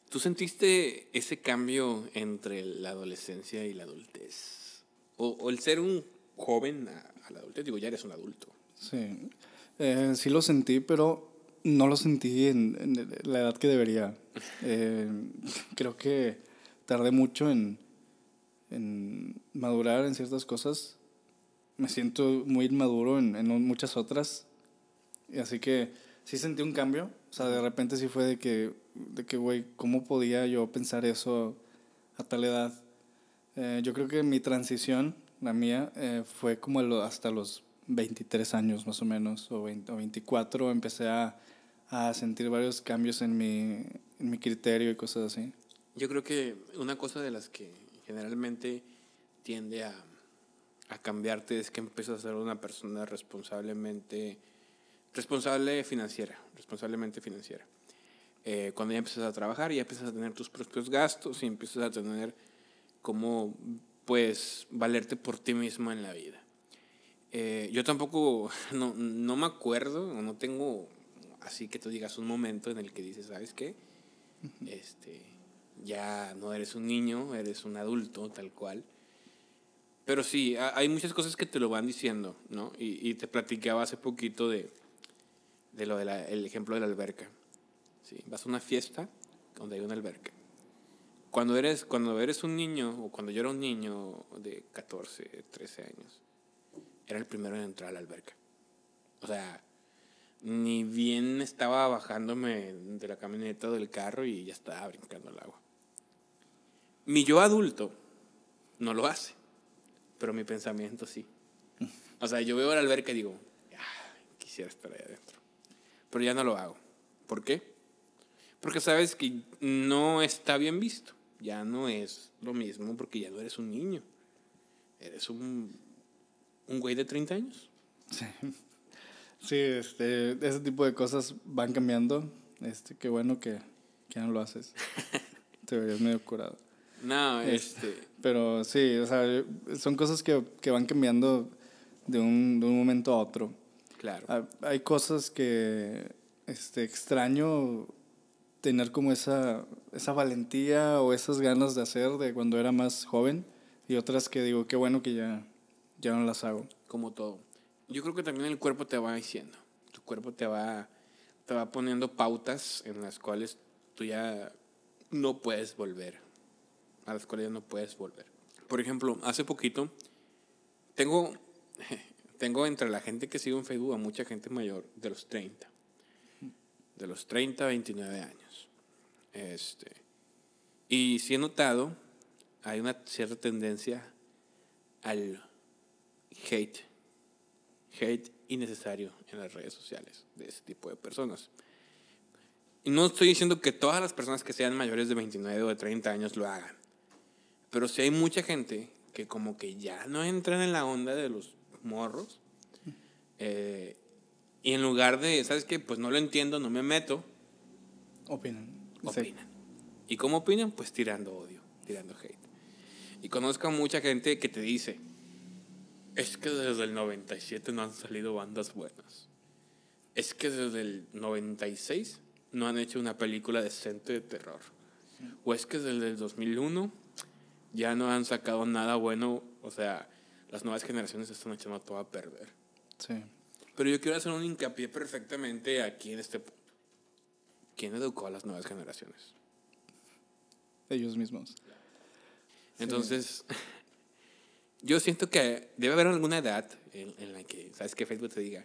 ¿Tú sentiste ese cambio entre la adolescencia y la adultez? O, o el ser un joven a, a la adultez, digo, ya eres un adulto. Sí, Eh, sí lo sentí, pero no lo sentí en, en la edad que debería. Eh, creo que tardé mucho en, en madurar en ciertas cosas. Me siento muy inmaduro en, muchas otras. Y así que sí sentí un cambio. O sea, de repente sí fue de que, de que, güey, ¿cómo podía yo pensar eso a tal edad? Eh, yo creo que mi transición, la mía, eh, fue como hasta los 23 años más o menos, o, 20 o 24, empecé a, a sentir varios cambios en mi, en mi criterio y cosas así. Yo creo que una cosa de las que generalmente tiende a, a cambiarte es que empiezas a ser una persona responsablemente responsable financiera, responsablemente financiera. Eh, cuando ya empiezas a trabajar, ya empiezas a tener tus propios gastos y empiezas a tener cómo, pues, valerte por ti mismo en la vida. Eh, yo tampoco, no, no me acuerdo, o no tengo así que tú digas un momento en el que dices, ¿sabes qué? Este, ya no eres un niño, eres un adulto, tal cual. Pero sí, ha- hay muchas cosas que te lo van diciendo, ¿no? Y, y te platicaba hace poquito de, de lo del el ejemplo de la alberca. Sí, vas a una fiesta donde hay una alberca. Cuando eres, cuando eres un niño, o cuando yo era un niño de 14, 13 años, era el primero en entrar a la alberca. O sea, ni bien estaba bajándome de la camioneta o del carro y ya estaba brincando al agua. Mi yo adulto no lo hace, pero mi pensamiento sí. O sea, yo veo la alberca y digo, "Ah, quisiera estar ahí adentro. Pero ya no lo hago. ¿Por qué? Porque sabes que no está bien visto. Ya no es lo mismo porque ya no eres un niño. Eres un, un güey de 30 años. Sí. Sí, este, ese tipo de cosas van cambiando. Este, qué bueno que, que ya no lo haces. Te verías medio curado. No, este... Pero sí, o sea, son cosas que, que van cambiando de un, de un momento a otro. Claro. Ah, Hay cosas que este, extraño tener como esa, esa valentía o esas ganas de hacer de cuando era más joven y otras que digo, qué bueno que ya, ya no las hago. como todo. Yo creo que también el cuerpo te va diciendo. Tu cuerpo te va, te va poniendo pautas en las cuales tú ya no puedes volver. A las cuales ya no puedes volver. Por ejemplo, hace poquito tengo, tengo entre la gente que sigo en Facebook a mucha gente mayor de los 30. De los 30 a 29 años. Este, y sí he notado, hay una cierta tendencia al hate hate innecesario en las redes sociales de ese tipo de personas. Y no estoy diciendo que todas las personas que sean mayores de 29 o de 30 años lo hagan, pero sí hay mucha gente que como que ya no entran en la onda de los morros eh, y en lugar de, ¿sabes qué? Pues no lo entiendo, no me meto, Opinan. Sí. opinan. ¿Y cómo opinan? Pues tirando odio, tirando hate. Y conozco a mucha gente que te dice, es que desde el 97 no han salido bandas buenas. Es que desde el 96 no han hecho una película decente de terror. O es que desde el 2001 ya no han sacado nada bueno. O sea, las nuevas generaciones están echando todo a perder. Sí. Pero yo quiero hacer un hincapié perfectamente aquí en este punto. ¿Quién educó a las nuevas generaciones? Ellos mismos. Entonces, yo siento que debe haber alguna edad en, en la que, ¿sabes? Que Facebook te diga,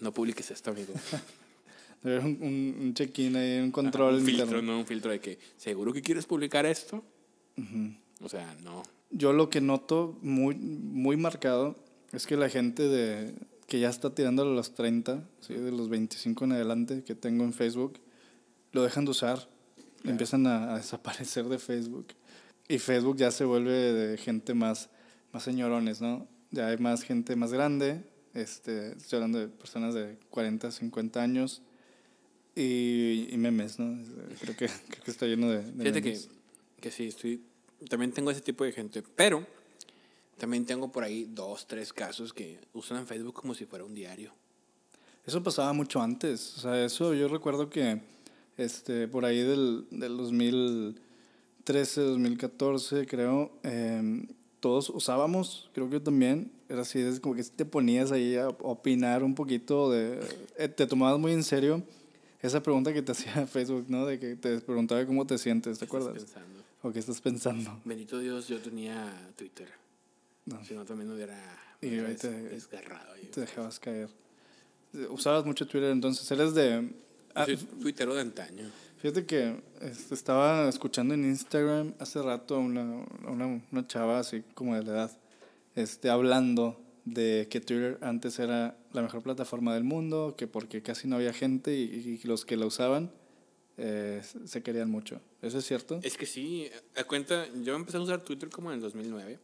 no publiques esto, amigo. Debe haber un, un, un check-in ahí, un control. un filtro, interno. no un filtro de que, ¿seguro que quieres publicar esto? O sea, no. Yo lo que noto muy, muy marcado es que la gente de, que ya está tirando a los 30, ¿sí? de los 25 en adelante que tengo en Facebook, lo dejan de usar. Empiezan a, a desaparecer de Facebook. Y Facebook ya se vuelve de gente más, más señorones, ¿no? Ya hay más gente más grande. Este, estoy hablando de personas de 40, 50 años. Y, y memes, ¿no? Creo que, creo que está lleno de, de Fíjate que, memes. que sí, estoy, también tengo ese tipo de gente, pero también tengo por ahí dos, tres casos que usan Facebook como si fuera un diario. Eso pasaba mucho antes. O sea, eso yo recuerdo que este, por ahí del, del 2013, 2014, creo, eh, todos usábamos, creo que también, era así, es como que te ponías ahí a opinar un poquito, de, eh, te tomabas muy en serio esa pregunta que te hacía Facebook, ¿no? De que te preguntaba cómo te sientes, ¿te ¿Qué estás acuerdas? pensando? O qué estás pensando. Bendito Dios, yo tenía Twitter. No. Si no, también hubiera, me te- des- desgarrado. yo. Te dejabas caer. Usabas mucho Twitter, entonces eres de... ah, tuitero de antaño. Fíjate que este, estaba escuchando en Instagram hace rato a una, una, una chava así como de la edad, este, hablando de que Twitter antes era la mejor plataforma del mundo, que porque casi no había gente y, y los que la usaban eh, se querían mucho. ¿Eso es cierto? Es que sí, a cuenta, yo empecé a usar Twitter como en el 2009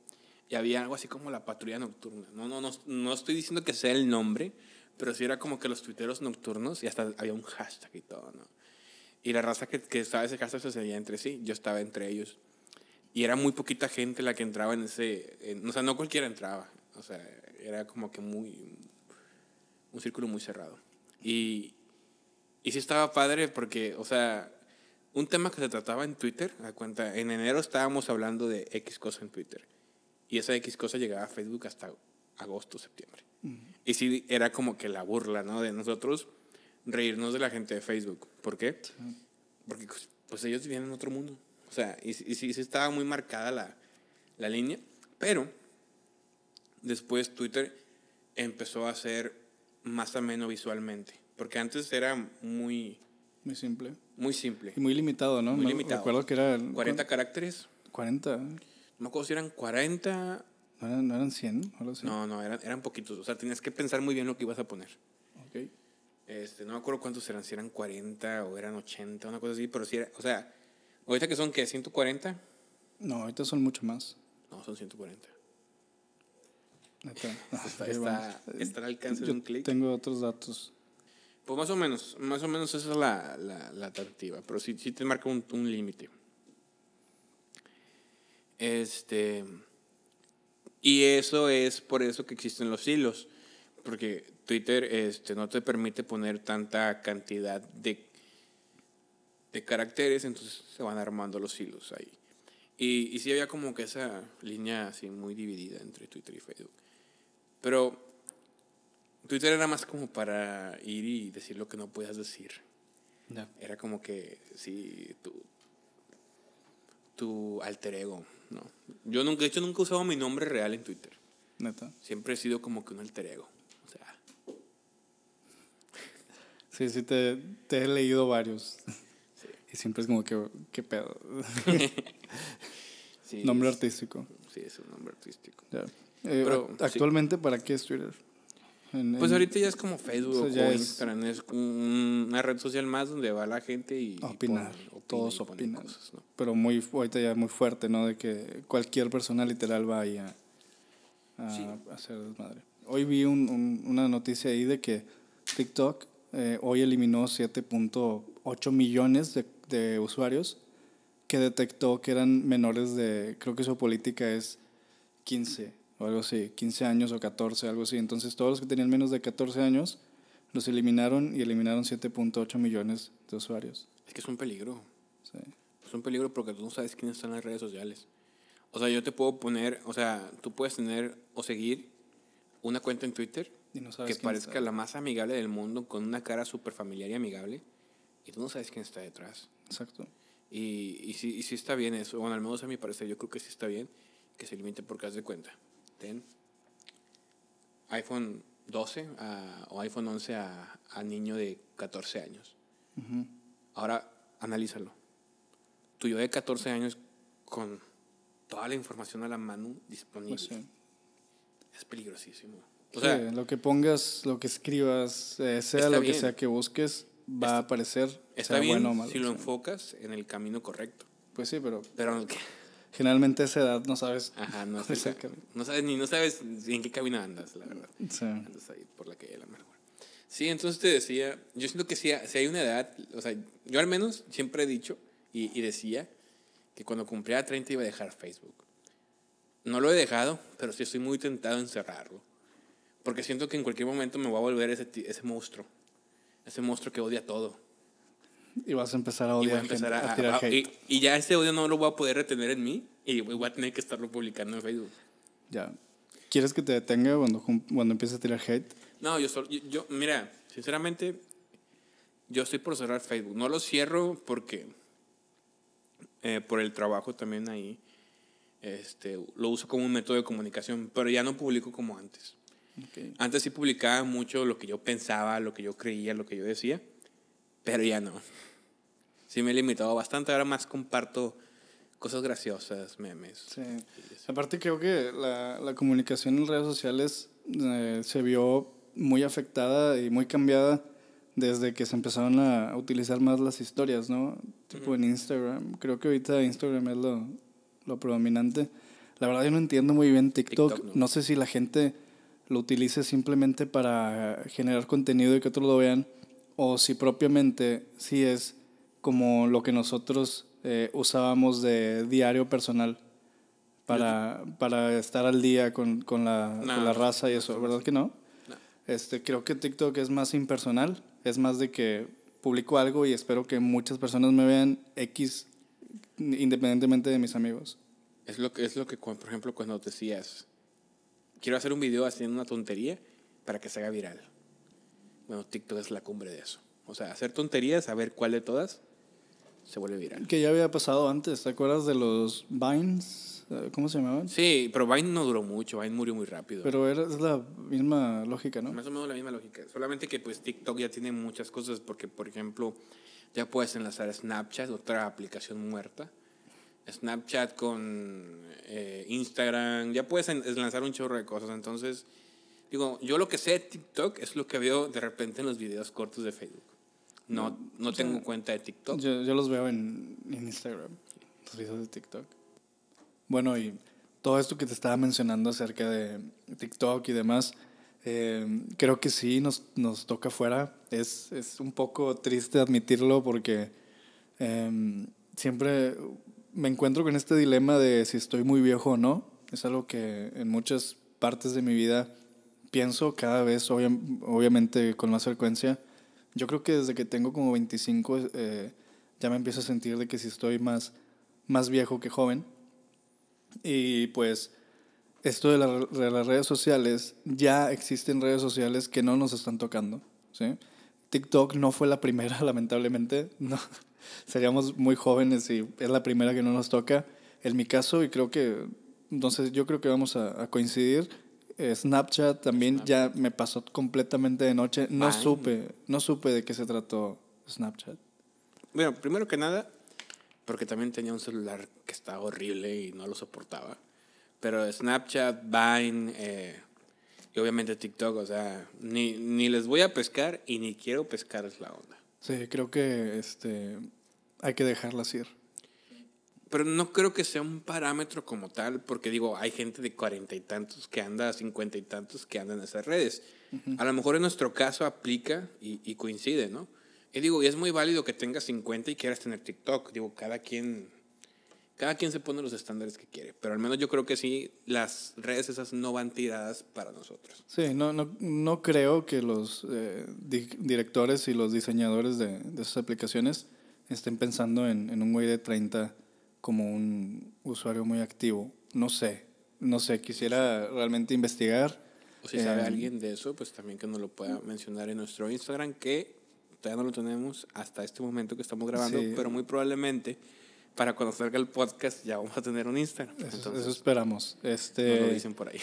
y había algo así como la patrulla nocturna. No, no, no, no estoy diciendo que sea el nombre, pero sí era como que los tuiteros nocturnos y hasta había un hashtag y todo, ¿no? Y la raza que, que estaba ese hashtag se seguía entre sí, yo estaba entre ellos. Y era muy poquita gente la que entraba en ese, en- o sea, no cualquiera entraba, o sea, era como que muy, un círculo muy cerrado. Y, y sí estaba padre porque, o sea, un tema que se trataba en Twitter, a cuenta, en enero estábamos hablando de X cosa en Twitter. Y esa X cosa llegaba a Facebook hasta agosto, septiembre. Y sí, era como que la burla, ¿no? De nosotros reírnos de la gente de Facebook. ¿Por qué? Porque pues, pues ellos vivían en otro mundo. O sea, y, y sí, sí estaba muy marcada la, la línea. Pero después Twitter empezó a ser más ameno visualmente. Porque antes era muy, Muy simple. muy simple. Y muy limitado, ¿no? Muy limitado. Recuerdo que era... 40 caracteres. 40. No me acuerdo si eran 40. ¿No eran, no eran 100? o algo así? No, no, eran, eran poquitos. O sea, tenías que pensar muy bien lo que ibas a poner. Ok. Este, no me acuerdo cuántos eran, si eran 40 o eran 80, una cosa así, pero si era, o sea, ahorita que son, ¿qué? ¿140? No, ahorita son mucho más. No, son 140. Neta. Está, está, está al alcance de un clic. tengo otros datos. Pues más o menos, más o menos esa es la, la, la atractiva, pero sí, sí te marca un, un límite. Este, y eso es por eso que existen los hilos, porque Twitter este, no te permite poner tanta cantidad de, de caracteres, entonces se van armando los hilos ahí. Y, y sí había como que esa línea así muy dividida entre Twitter y Facebook. Pero Twitter era más como para ir y decir lo que no podías decir. Era como que, sí, tu, tu alter ego, ¿no? Yo nunca, de hecho, nunca he usado mi nombre real en Twitter. Neta. Siempre he sido como que un alter ego. O sea, Sí, sí, te, te he leído varios. sí. Y siempre es como que, ¿qué pedo? sí, Nombre es- artístico. Sí, es un nombre artístico. Eh, Pero, sí. actualmente, ¿para qué es Twitter? En- Pues en- ahorita ya es como Facebook O sea, ya o es- Instagram, es un- una red social más donde va la gente y, y Opinar, pone- opina todos y pone opinan. cosas, ¿no? Pero muy, ahorita ya muy fuerte, ¿no? De que cualquier persona literal va ahí a, a hacer desmadre. Hoy vi un- un- una noticia ahí de que TikTok eh, hoy eliminó 7.8 millones de, de usuarios que detectó que eran menores de, creo que su política es 15 o algo así, 15 años o 14, algo así. Entonces todos los que tenían menos de 14 años los eliminaron y eliminaron 7.8 millones de usuarios. Es que es un peligro. Sí. Es un peligro porque tú no sabes quiénes están en las redes sociales. O sea, yo te puedo poner, o sea, tú puedes tener o seguir una cuenta en Twitter Y no sabes que quién parezca está. la más amigable del mundo, con una cara súper familiar y amigable, y tú no sabes quién está detrás. Exacto. Y, y, sí, y sí está bien eso, bueno, al menos a mi parecer, yo creo que sí está bien que se limite porque haz de cuenta. Ten iPhone 12 a- o iPhone 11 a, a niño de 14 años. Ujú. Ahora, analízalo. Tu yo de 14 años con toda la información a la mano disponible. Pues sí. Es peligrosísimo. O Sí, sea, lo que pongas, lo que escribas, eh, sea Está lo bien. que sea que busques, va a aparecer, está sea bien bueno o malo. si lo sí. enfocas en el camino correcto. Pues sí, pero Pero generalmente a esa edad no sabes. ajá, no, cuál es sé, el camino. no sabes ni no sabes en qué camino andas, la verdad. Sí. Andas ahí por la calle de la amargura. Sí, entonces te decía, yo siento que si, si hay una edad, o sea, yo al menos siempre he dicho y, y decía que cuando cumpliera 30 iba a dejar Facebook. No lo he dejado, pero sí estoy muy tentado en cerrarlo. Porque siento que en cualquier momento me voy a volver ese, ese monstruo. Ese monstruo que odia todo. Y vas a empezar a Y odiar a empezar gente, a, a tirar a- hate. y, y ya ese odio no lo voy a poder retener en mí y voy a tener que estarlo publicando en Facebook. Ya. ¿Quieres que te detenga cuando, cuando empieces a tirar hate? No, yo, solo- yo, yo- mira, sinceramente, yo estoy por cerrar Facebook. No lo cierro porque eh, por el trabajo también ahí este, lo uso como un método de comunicación, pero ya no publico como antes. Ok. Antes sí publicaba mucho lo que yo pensaba, lo que yo creía, lo que yo decía, pero ya no. Sí me he limitado bastante, ahora más comparto cosas graciosas, memes. Sí. Aparte creo que la, la comunicación en redes sociales eh, se vio muy afectada y muy cambiada desde que se empezaron a utilizar más las historias, ¿no? Tipo en Instagram. Creo que ahorita Instagram es lo, lo predominante. La verdad yo no entiendo muy bien TikTok. TikTok, no. no. sé si la gente lo utilice simplemente para generar contenido y que otros lo vean o si propiamente sí es como lo que nosotros eh, usábamos de diario personal para, para estar al día con, con, la, No, con la raza y eso, ¿verdad que no? No. Este, creo que TikTok es más impersonal, es más de que publico algo y espero que muchas personas me vean X independientemente de mis amigos. Es lo que, es lo que por ejemplo, cuando decías, quiero hacer un video haciendo una tontería para que se haga viral. Bueno, TikTok es la cumbre de eso. O sea, hacer tonterías, a ver cuál de todas se vuelve viral. Que ya había pasado antes, ¿te acuerdas de los Vines? Eh, ¿Cómo se llamaban? Sí, pero Vine no duró mucho, Vine murió muy rápido. Pero era, es la misma lógica, ¿no? Más o menos la misma lógica. Solamente que pues TikTok ya tiene muchas cosas porque, por ejemplo, ya puedes enlazar Snapchat, otra aplicación muerta. Snapchat con eh, Instagram, ya puedes enlazar un chorro de cosas. Entonces, digo, yo lo que sé de TikTok es lo que veo de repente en los videos cortos de Facebook. No, no tengo cuenta de TikTok. Yo, yo los veo en, en Instagram, los videos de TikTok. Bueno, y todo esto que te estaba mencionando acerca de TikTok y demás, eh, creo que sí nos, nos toca fuera. Es, es un poco triste admitirlo porque eh, siempre me encuentro con este dilema de si estoy muy viejo o no. Es algo que en muchas partes de mi vida pienso cada vez, obvia- obviamente con más frecuencia. Yo creo que desde que tengo como 25 eh, ya me empiezo a sentir de que si estoy más, más viejo que joven. Y pues esto de, de las redes sociales, ya existen redes sociales que no nos están tocando. ¿sí? TikTok no fue la primera, lamentablemente. No. Seríamos muy jóvenes y es la primera que no nos toca. En mi caso, y creo que, entonces yo creo que vamos a, a coincidir. eh, Snapchat también ya me pasó completamente de noche. No supe, no supe de qué se trató Snapchat. Bueno, primero que nada, porque también tenía un celular que estaba horrible y no lo soportaba. Pero Snapchat, Vine eh, y obviamente TikTok, o sea, ni, ni les voy a pescar y ni quiero pescar es la onda. Sí, creo que este hay que dejarlas ir. Pero no creo que sea un parámetro como tal, porque digo, hay gente de cuarenta y tantos que anda, cincuenta y tantos que andan en esas redes. A lo mejor en nuestro caso aplica y, y coincide, ¿no? Y digo, y es muy válido que tengas 50 y quieras tener TikTok. Digo, cada quien, cada quien se pone los estándares que quiere. Pero al menos yo creo que sí, las redes esas no van tiradas para nosotros. Sí, no, no, no creo que los eh, di- directores y los diseñadores de, de esas aplicaciones estén pensando en, en un güey de 30 como un usuario muy activo. No sé, no sé, quisiera realmente investigar. O si sabe Eh, alguien de eso, pues también que nos lo pueda mencionar en nuestro Instagram, que todavía no lo tenemos hasta este momento que estamos grabando, Sí. pero muy probablemente para cuando salga el podcast ya vamos a tener un Instagram. Eso, Entonces, eso esperamos. nos Este, lo dicen por ahí.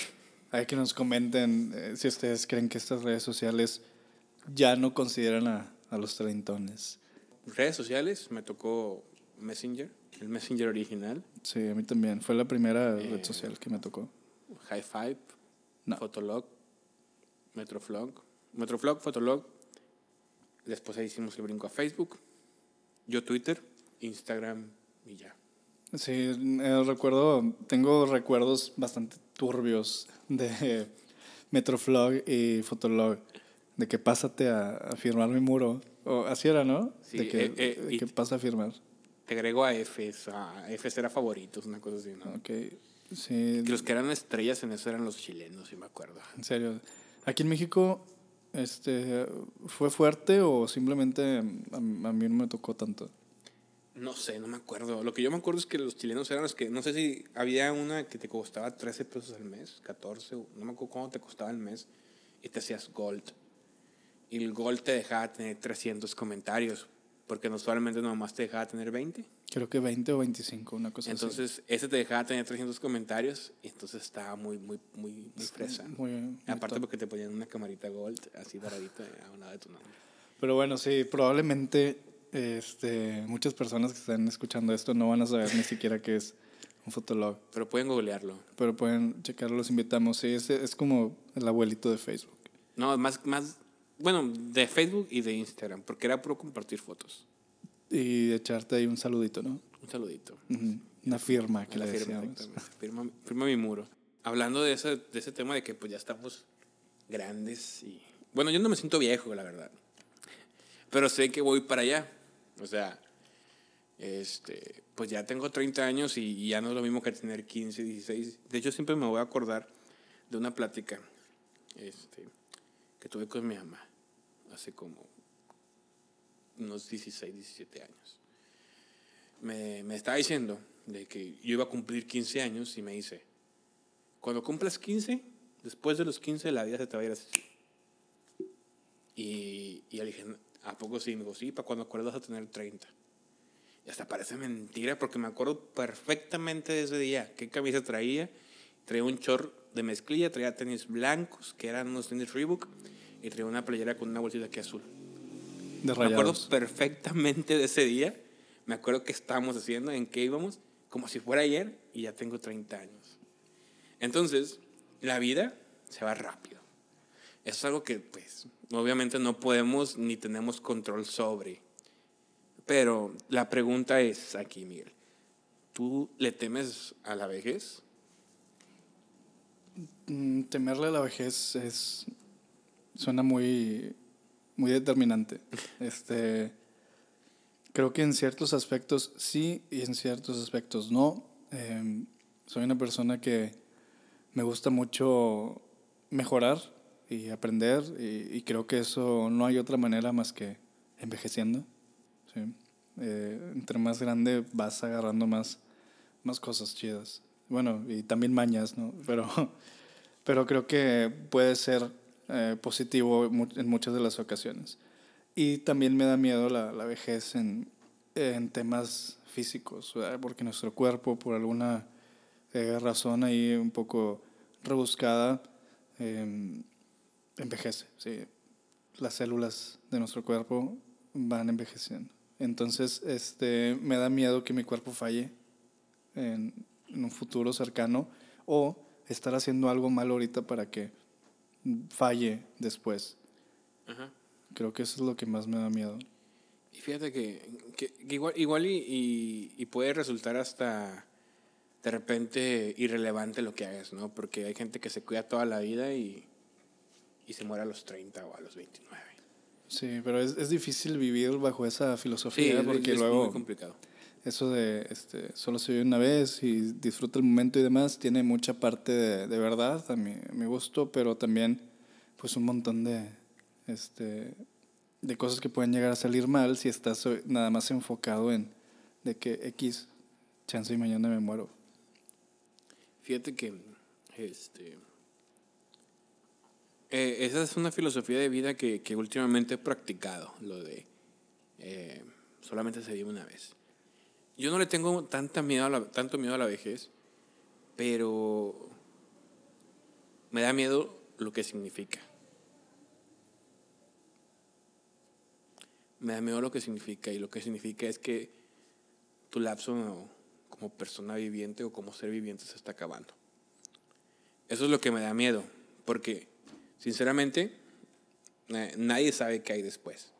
Hay que nos comenten eh, si ustedes creen que estas redes sociales ya no consideran a, a los treintones. Redes sociales, me tocó Messenger, el Messenger original, Sí, a mí también. Fue la primera Eh, red social que me tocó. High Five, No. Fotolog, Metroflog, Metroflog, Fotolog. Después ahí hicimos el brinco a Facebook, yo Twitter, Instagram y ya. Sí, eh, recuerdo, tengo recuerdos bastante turbios de Metroflog y Fotolog, de que pásate a, a firmar mi muro. O así era, ¿no? Sí, de que, eh, eh, de que pasa a firmar. Te agrego a Fs, a Fs era favoritos, una cosa así, ¿no? Ok, sí, Que los que eran estrellas en eso eran los chilenos, si me acuerdo. en serio. Aquí en México, este, ¿fue fuerte o simplemente a, a mí no me tocó tanto? No sé, no me acuerdo. Lo que yo me acuerdo es que los chilenos eran los que, no sé si había una que te costaba 13 pesos al mes, 14, no me acuerdo cuánto te costaba al mes, y te hacías gold. Y el gold te dejaba tener 300 comentarios, porque no solamente nomás te dejaba tener 20. Creo que 20 o 25, una cosa así. Entonces, ese te dejaba tener 300 comentarios, y entonces estaba muy, muy, muy, muy fresa. Muy- muy Aparte top. porque te ponían una camarita gold, así paradita a un lado de tu nombre. Pero bueno, sí, probablemente este, muchas personas que están escuchando esto no van a saber ni siquiera qué es un fotolog, Pero pueden googlearlo. pero pueden checarlo, los invitamos. Sí, es, es como el abuelito de Facebook. No, más, más, bueno, de Facebook y de Instagram, porque era puro compartir fotos. Y echarte ahí un saludito, ¿no? Un saludito. Una firma que la le firma, firma, firma mi muro. Hablando de ese, de ese tema de que pues ya estamos grandes y... Bueno, yo no me siento viejo, la verdad. Pero sé que voy para allá. O sea, este, pues ya tengo 30 años y, y ya no es lo mismo que tener 15, 16. De hecho, siempre me voy a acordar de una plática este, que tuve con mi mamá hace como unos 16, 17 años. Me, me estaba diciendo de que yo iba a cumplir 15 años y me dice, cuando cumplas 15, después de los 15 la vida se te va a ir así. Y, y le dije, ¿A poco sí? Me dijo, sí, para cuando acuerdas a tener 30. Y hasta parece mentira porque me acuerdo perfectamente de ese día. ¿Qué camisa traía? Traía un short de mezclilla, traía tenis blancos, que eran unos tenis Reebok, y traía una playera con una bolsita aquí azul. De Me acuerdo perfectamente de ese día. Me acuerdo qué estábamos haciendo, en qué íbamos, como si fuera ayer, y ya tengo 30 años. Entonces, la vida se va rápido. Eso es algo que, pues, obviamente no podemos ni tenemos control sobre. Pero la pregunta es aquí, Miguel. ¿Tú le temes a la vejez? Mm, Temerle a la vejez es suena muy muy determinante. Este creo que en ciertos aspectos sí y en ciertos aspectos no. Em, soy una persona que me gusta mucho mejorar y aprender y, y creo que eso no hay otra manera más que envejeciendo. ¿sí? Eh, entre más grande vas agarrando más, más cosas chidas. Bueno, y también mañas, ¿no? Pero, pero creo que puede ser eh, positivo en muchas de las ocasiones. Y también me da miedo la, la vejez en, en temas físicos, ¿verdad? porque nuestro cuerpo, por alguna eh, razón ahí un poco rebuscada, em, envejece. ¿sí? Las células de nuestro cuerpo van envejeciendo. Entonces, este, me da miedo que mi cuerpo falle en, en un futuro cercano o estar haciendo algo mal ahorita para que falle después. Ajá. Creo que eso es lo que más me da miedo. Y fíjate que, que- que igual, igual y, y- y puede resultar hasta de repente irrelevante lo que hagas, ¿no? Porque hay gente que se cuida toda la vida y, y se muere a los 30 o a los 29. Sí, pero es, es difícil vivir bajo esa Sí, filosofía es, porque es luego muy complicado. Eso de este, solo se vive una vez y disfruta el momento y demás tiene mucha parte de, de verdad a mi, a mi gusto, pero también pues un montón de, este, de cosas que pueden llegar a salir mal si estás eh, nada más enfocado en de que X chance y mañana me muero. Fíjate que este, eh, esa es una filosofía de vida que, que últimamente he practicado, lo de eh, solamente se vive una vez. Yo no le tengo tanta miedo a la- tanto miedo a la vejez, pero me da miedo lo que significa. Me da miedo lo que significa y lo que significa es que tu lapso como persona viviente o como ser viviente se está acabando. Eso es lo que me da miedo, porque sinceramente nadie sabe qué hay después.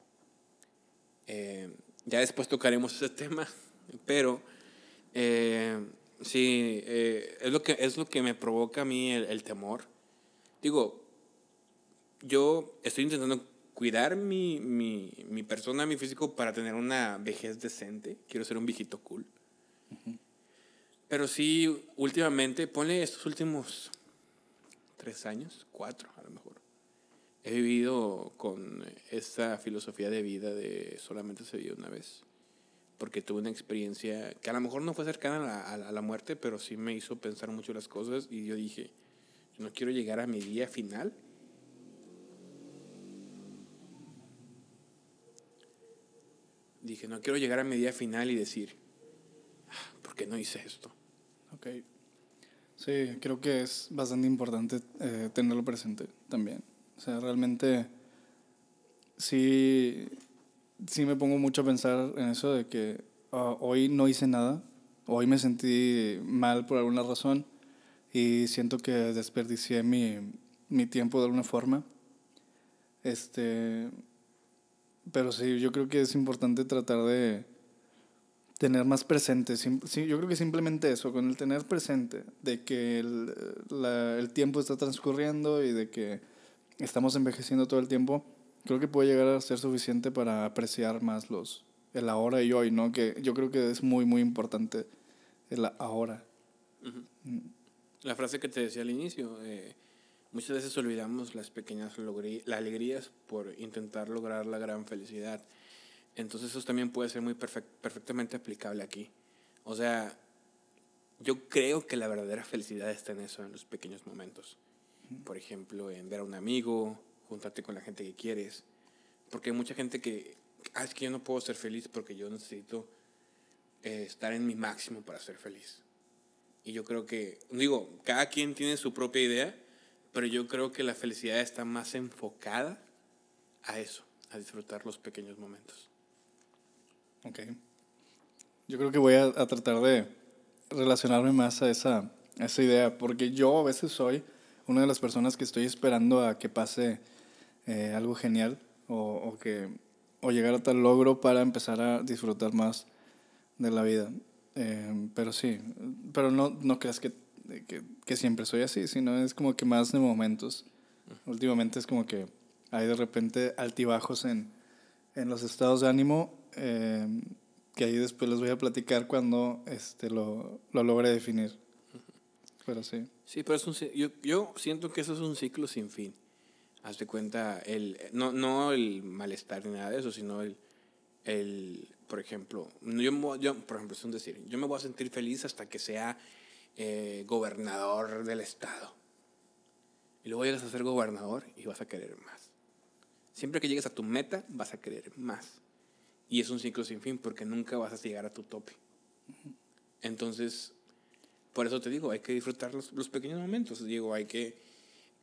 Eh, ya después tocaremos ese tema, pero eh, sí, eh, es, lo que, es lo que me provoca a mí el, el temor. Digo, yo estoy intentando cuidar mi, mi, mi persona, mi físico, para tener una vejez decente. Quiero ser un viejito cool. Pero sí, últimamente, ponle estos últimos tres años, cuatro a lo mejor, he vivido con esta filosofía de vida de solamente se vive una vez. Porque tuve una experiencia que a lo mejor no fue cercana a la, muerte, pero sí me hizo pensar mucho las cosas y yo dije, no quiero llegar a mi día final dije, no quiero llegar a mi día final y decir, "Ah, ¿por qué no hice esto? Ok. Sí, creo que es bastante importante eh, tenerlo presente también. O sea, realmente sí, sí me pongo mucho a pensar en eso de que ah, hoy no hice nada, hoy me sentí mal por alguna razón y siento que desperdicié mi, mi tiempo de alguna forma. Este, pero sí, yo creo que es importante tratar de tener más presente. Sí, yo creo que simplemente eso, con el tener presente de que el, la- el tiempo está transcurriendo y de que estamos envejeciendo todo el tiempo, creo que puede llegar a ser suficiente para apreciar más los el ahora y hoy, ¿no? Que yo creo que es muy, muy importante el ahora. La frase que te decía al inicio, eh, muchas veces olvidamos las pequeñas las alegrías por intentar lograr la gran felicidad. Entonces eso también puede ser muy perfec- perfectamente aplicable aquí. O sea, yo creo que la verdadera felicidad está en eso, en los pequeños momentos. Por ejemplo, en ver a un amigo, juntarte con la gente que quieres, Porque hay mucha gente que, ah, es que yo no puedo ser feliz porque yo necesito eh, estar en mi máximo para ser feliz. Y yo creo que, digo, cada quien tiene su propia idea, pero yo creo que la felicidad está más enfocada a eso, a disfrutar los pequeños momentos. Ok. Yo creo que voy a, a tratar de relacionarme más a esa, a esa idea, porque yo a veces soy una de las personas que estoy esperando a que pase eh, algo genial o, o, que, o llegar a tal logro para empezar a disfrutar más de la vida. Eh, pero sí, pero no, no creas que, que, que, siempre soy así, sino es como que más de momentos. Últimamente es como que hay de repente altibajos en, en los estados de ánimo. Eh, que ahí después les voy a platicar cuando este, lo, lo logre definir. Pero sí. Sí, pero es un, yo, yo siento que eso es un ciclo sin fin. Haz de cuenta, el, no, no el malestar ni nada de eso, sino el, el por ejemplo, yo, yo, por ejemplo, es un decir, yo me voy a sentir feliz hasta que sea eh, gobernador del estado. Y luego llegas a ser gobernador y vas a querer más. Siempre que llegues a tu meta, vas a querer más. Y es un ciclo sin fin porque nunca vas a llegar a tu tope. Entonces, por eso te digo, hay que disfrutar los, los, pequeños momentos. Digo, hay que,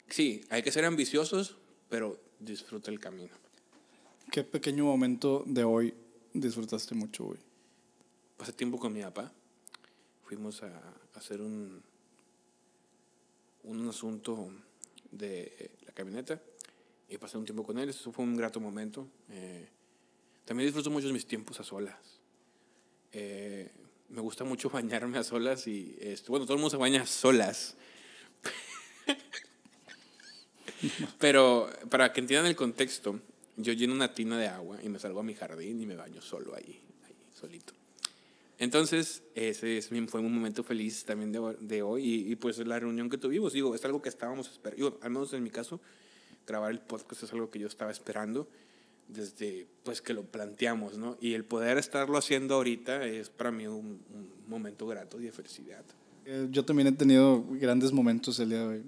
sí, hay que ser ambiciosos, pero disfruta el camino. ¿Qué pequeño momento de hoy disfrutaste mucho hoy? Pasé tiempo con mi papá. Fuimos a, a hacer un, un asunto de la camioneta y pasé un tiempo con él. Eso fue un grato momento. Eh, también disfruto mucho mis tiempos a solas. Eh, me gusta mucho bañarme a solas y, este, bueno, todo el mundo se baña a solas. Pero para que entiendan el contexto, yo lleno una tina de agua y me salgo a mi jardín y me baño solo ahí, ahí solito. Entonces, ese fue un momento feliz también de, de hoy y, y, pues la reunión que tuvimos, digo, es algo que estábamos esperando, al menos en mi caso, grabar el podcast es algo que yo estaba esperando desde pues que lo planteamos, ¿no? Y el poder estarlo haciendo ahorita es para mí un, un momento grato y de felicidad. Eh, yo también he tenido grandes momentos el día de hoy,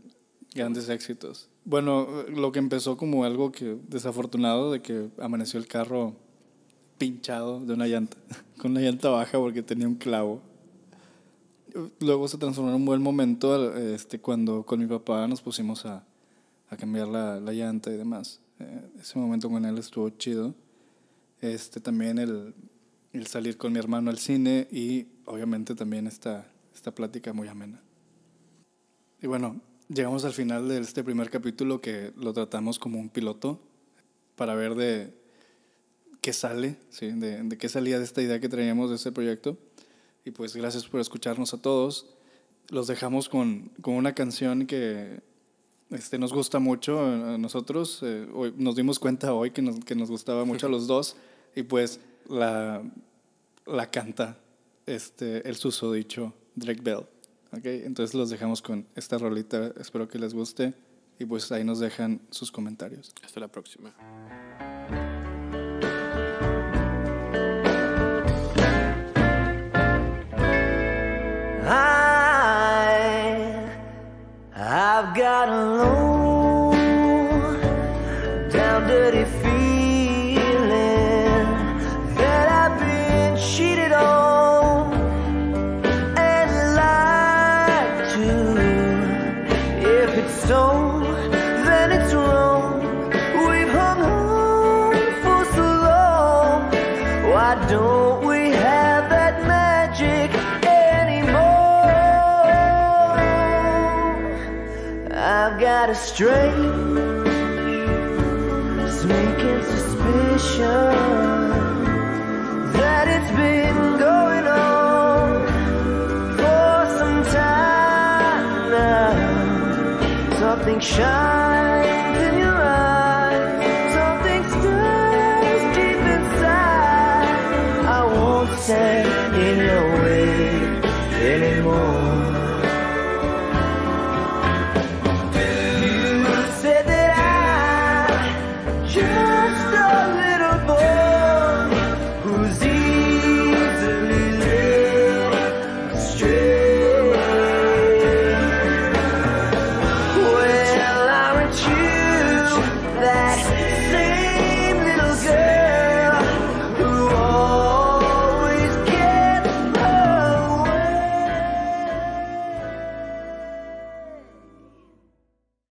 grandes éxitos. Bueno, lo que empezó como algo que desafortunado de que amaneció el carro pinchado de una llanta, con una llanta baja porque tenía un clavo. Luego se transformó en un buen momento este, cuando con mi papá nos pusimos a, a cambiar la, la llanta y demás. Eh, ese momento con él estuvo chido. Este, también el, el, salir con mi hermano al cine y obviamente también esta, esta plática muy amena. Y bueno, llegamos al final de este primer capítulo que lo tratamos como un piloto para ver de qué sale, ¿sí? de, de qué salía de esta idea que traíamos de este proyecto. Y pues gracias por escucharnos a todos. Los dejamos con, con una canción que este, nos gusta mucho a nosotros. Eh, hoy, nos dimos cuenta hoy que nos, que nos gustaba mucho a los dos y pues la, la canta este, el susodicho Drake Bell. ¿Okay? Entonces los dejamos con esta rolita. Espero que les guste y pues ahí nos dejan sus comentarios. Hasta la próxima. I've got a got a strange, sneaking suspicion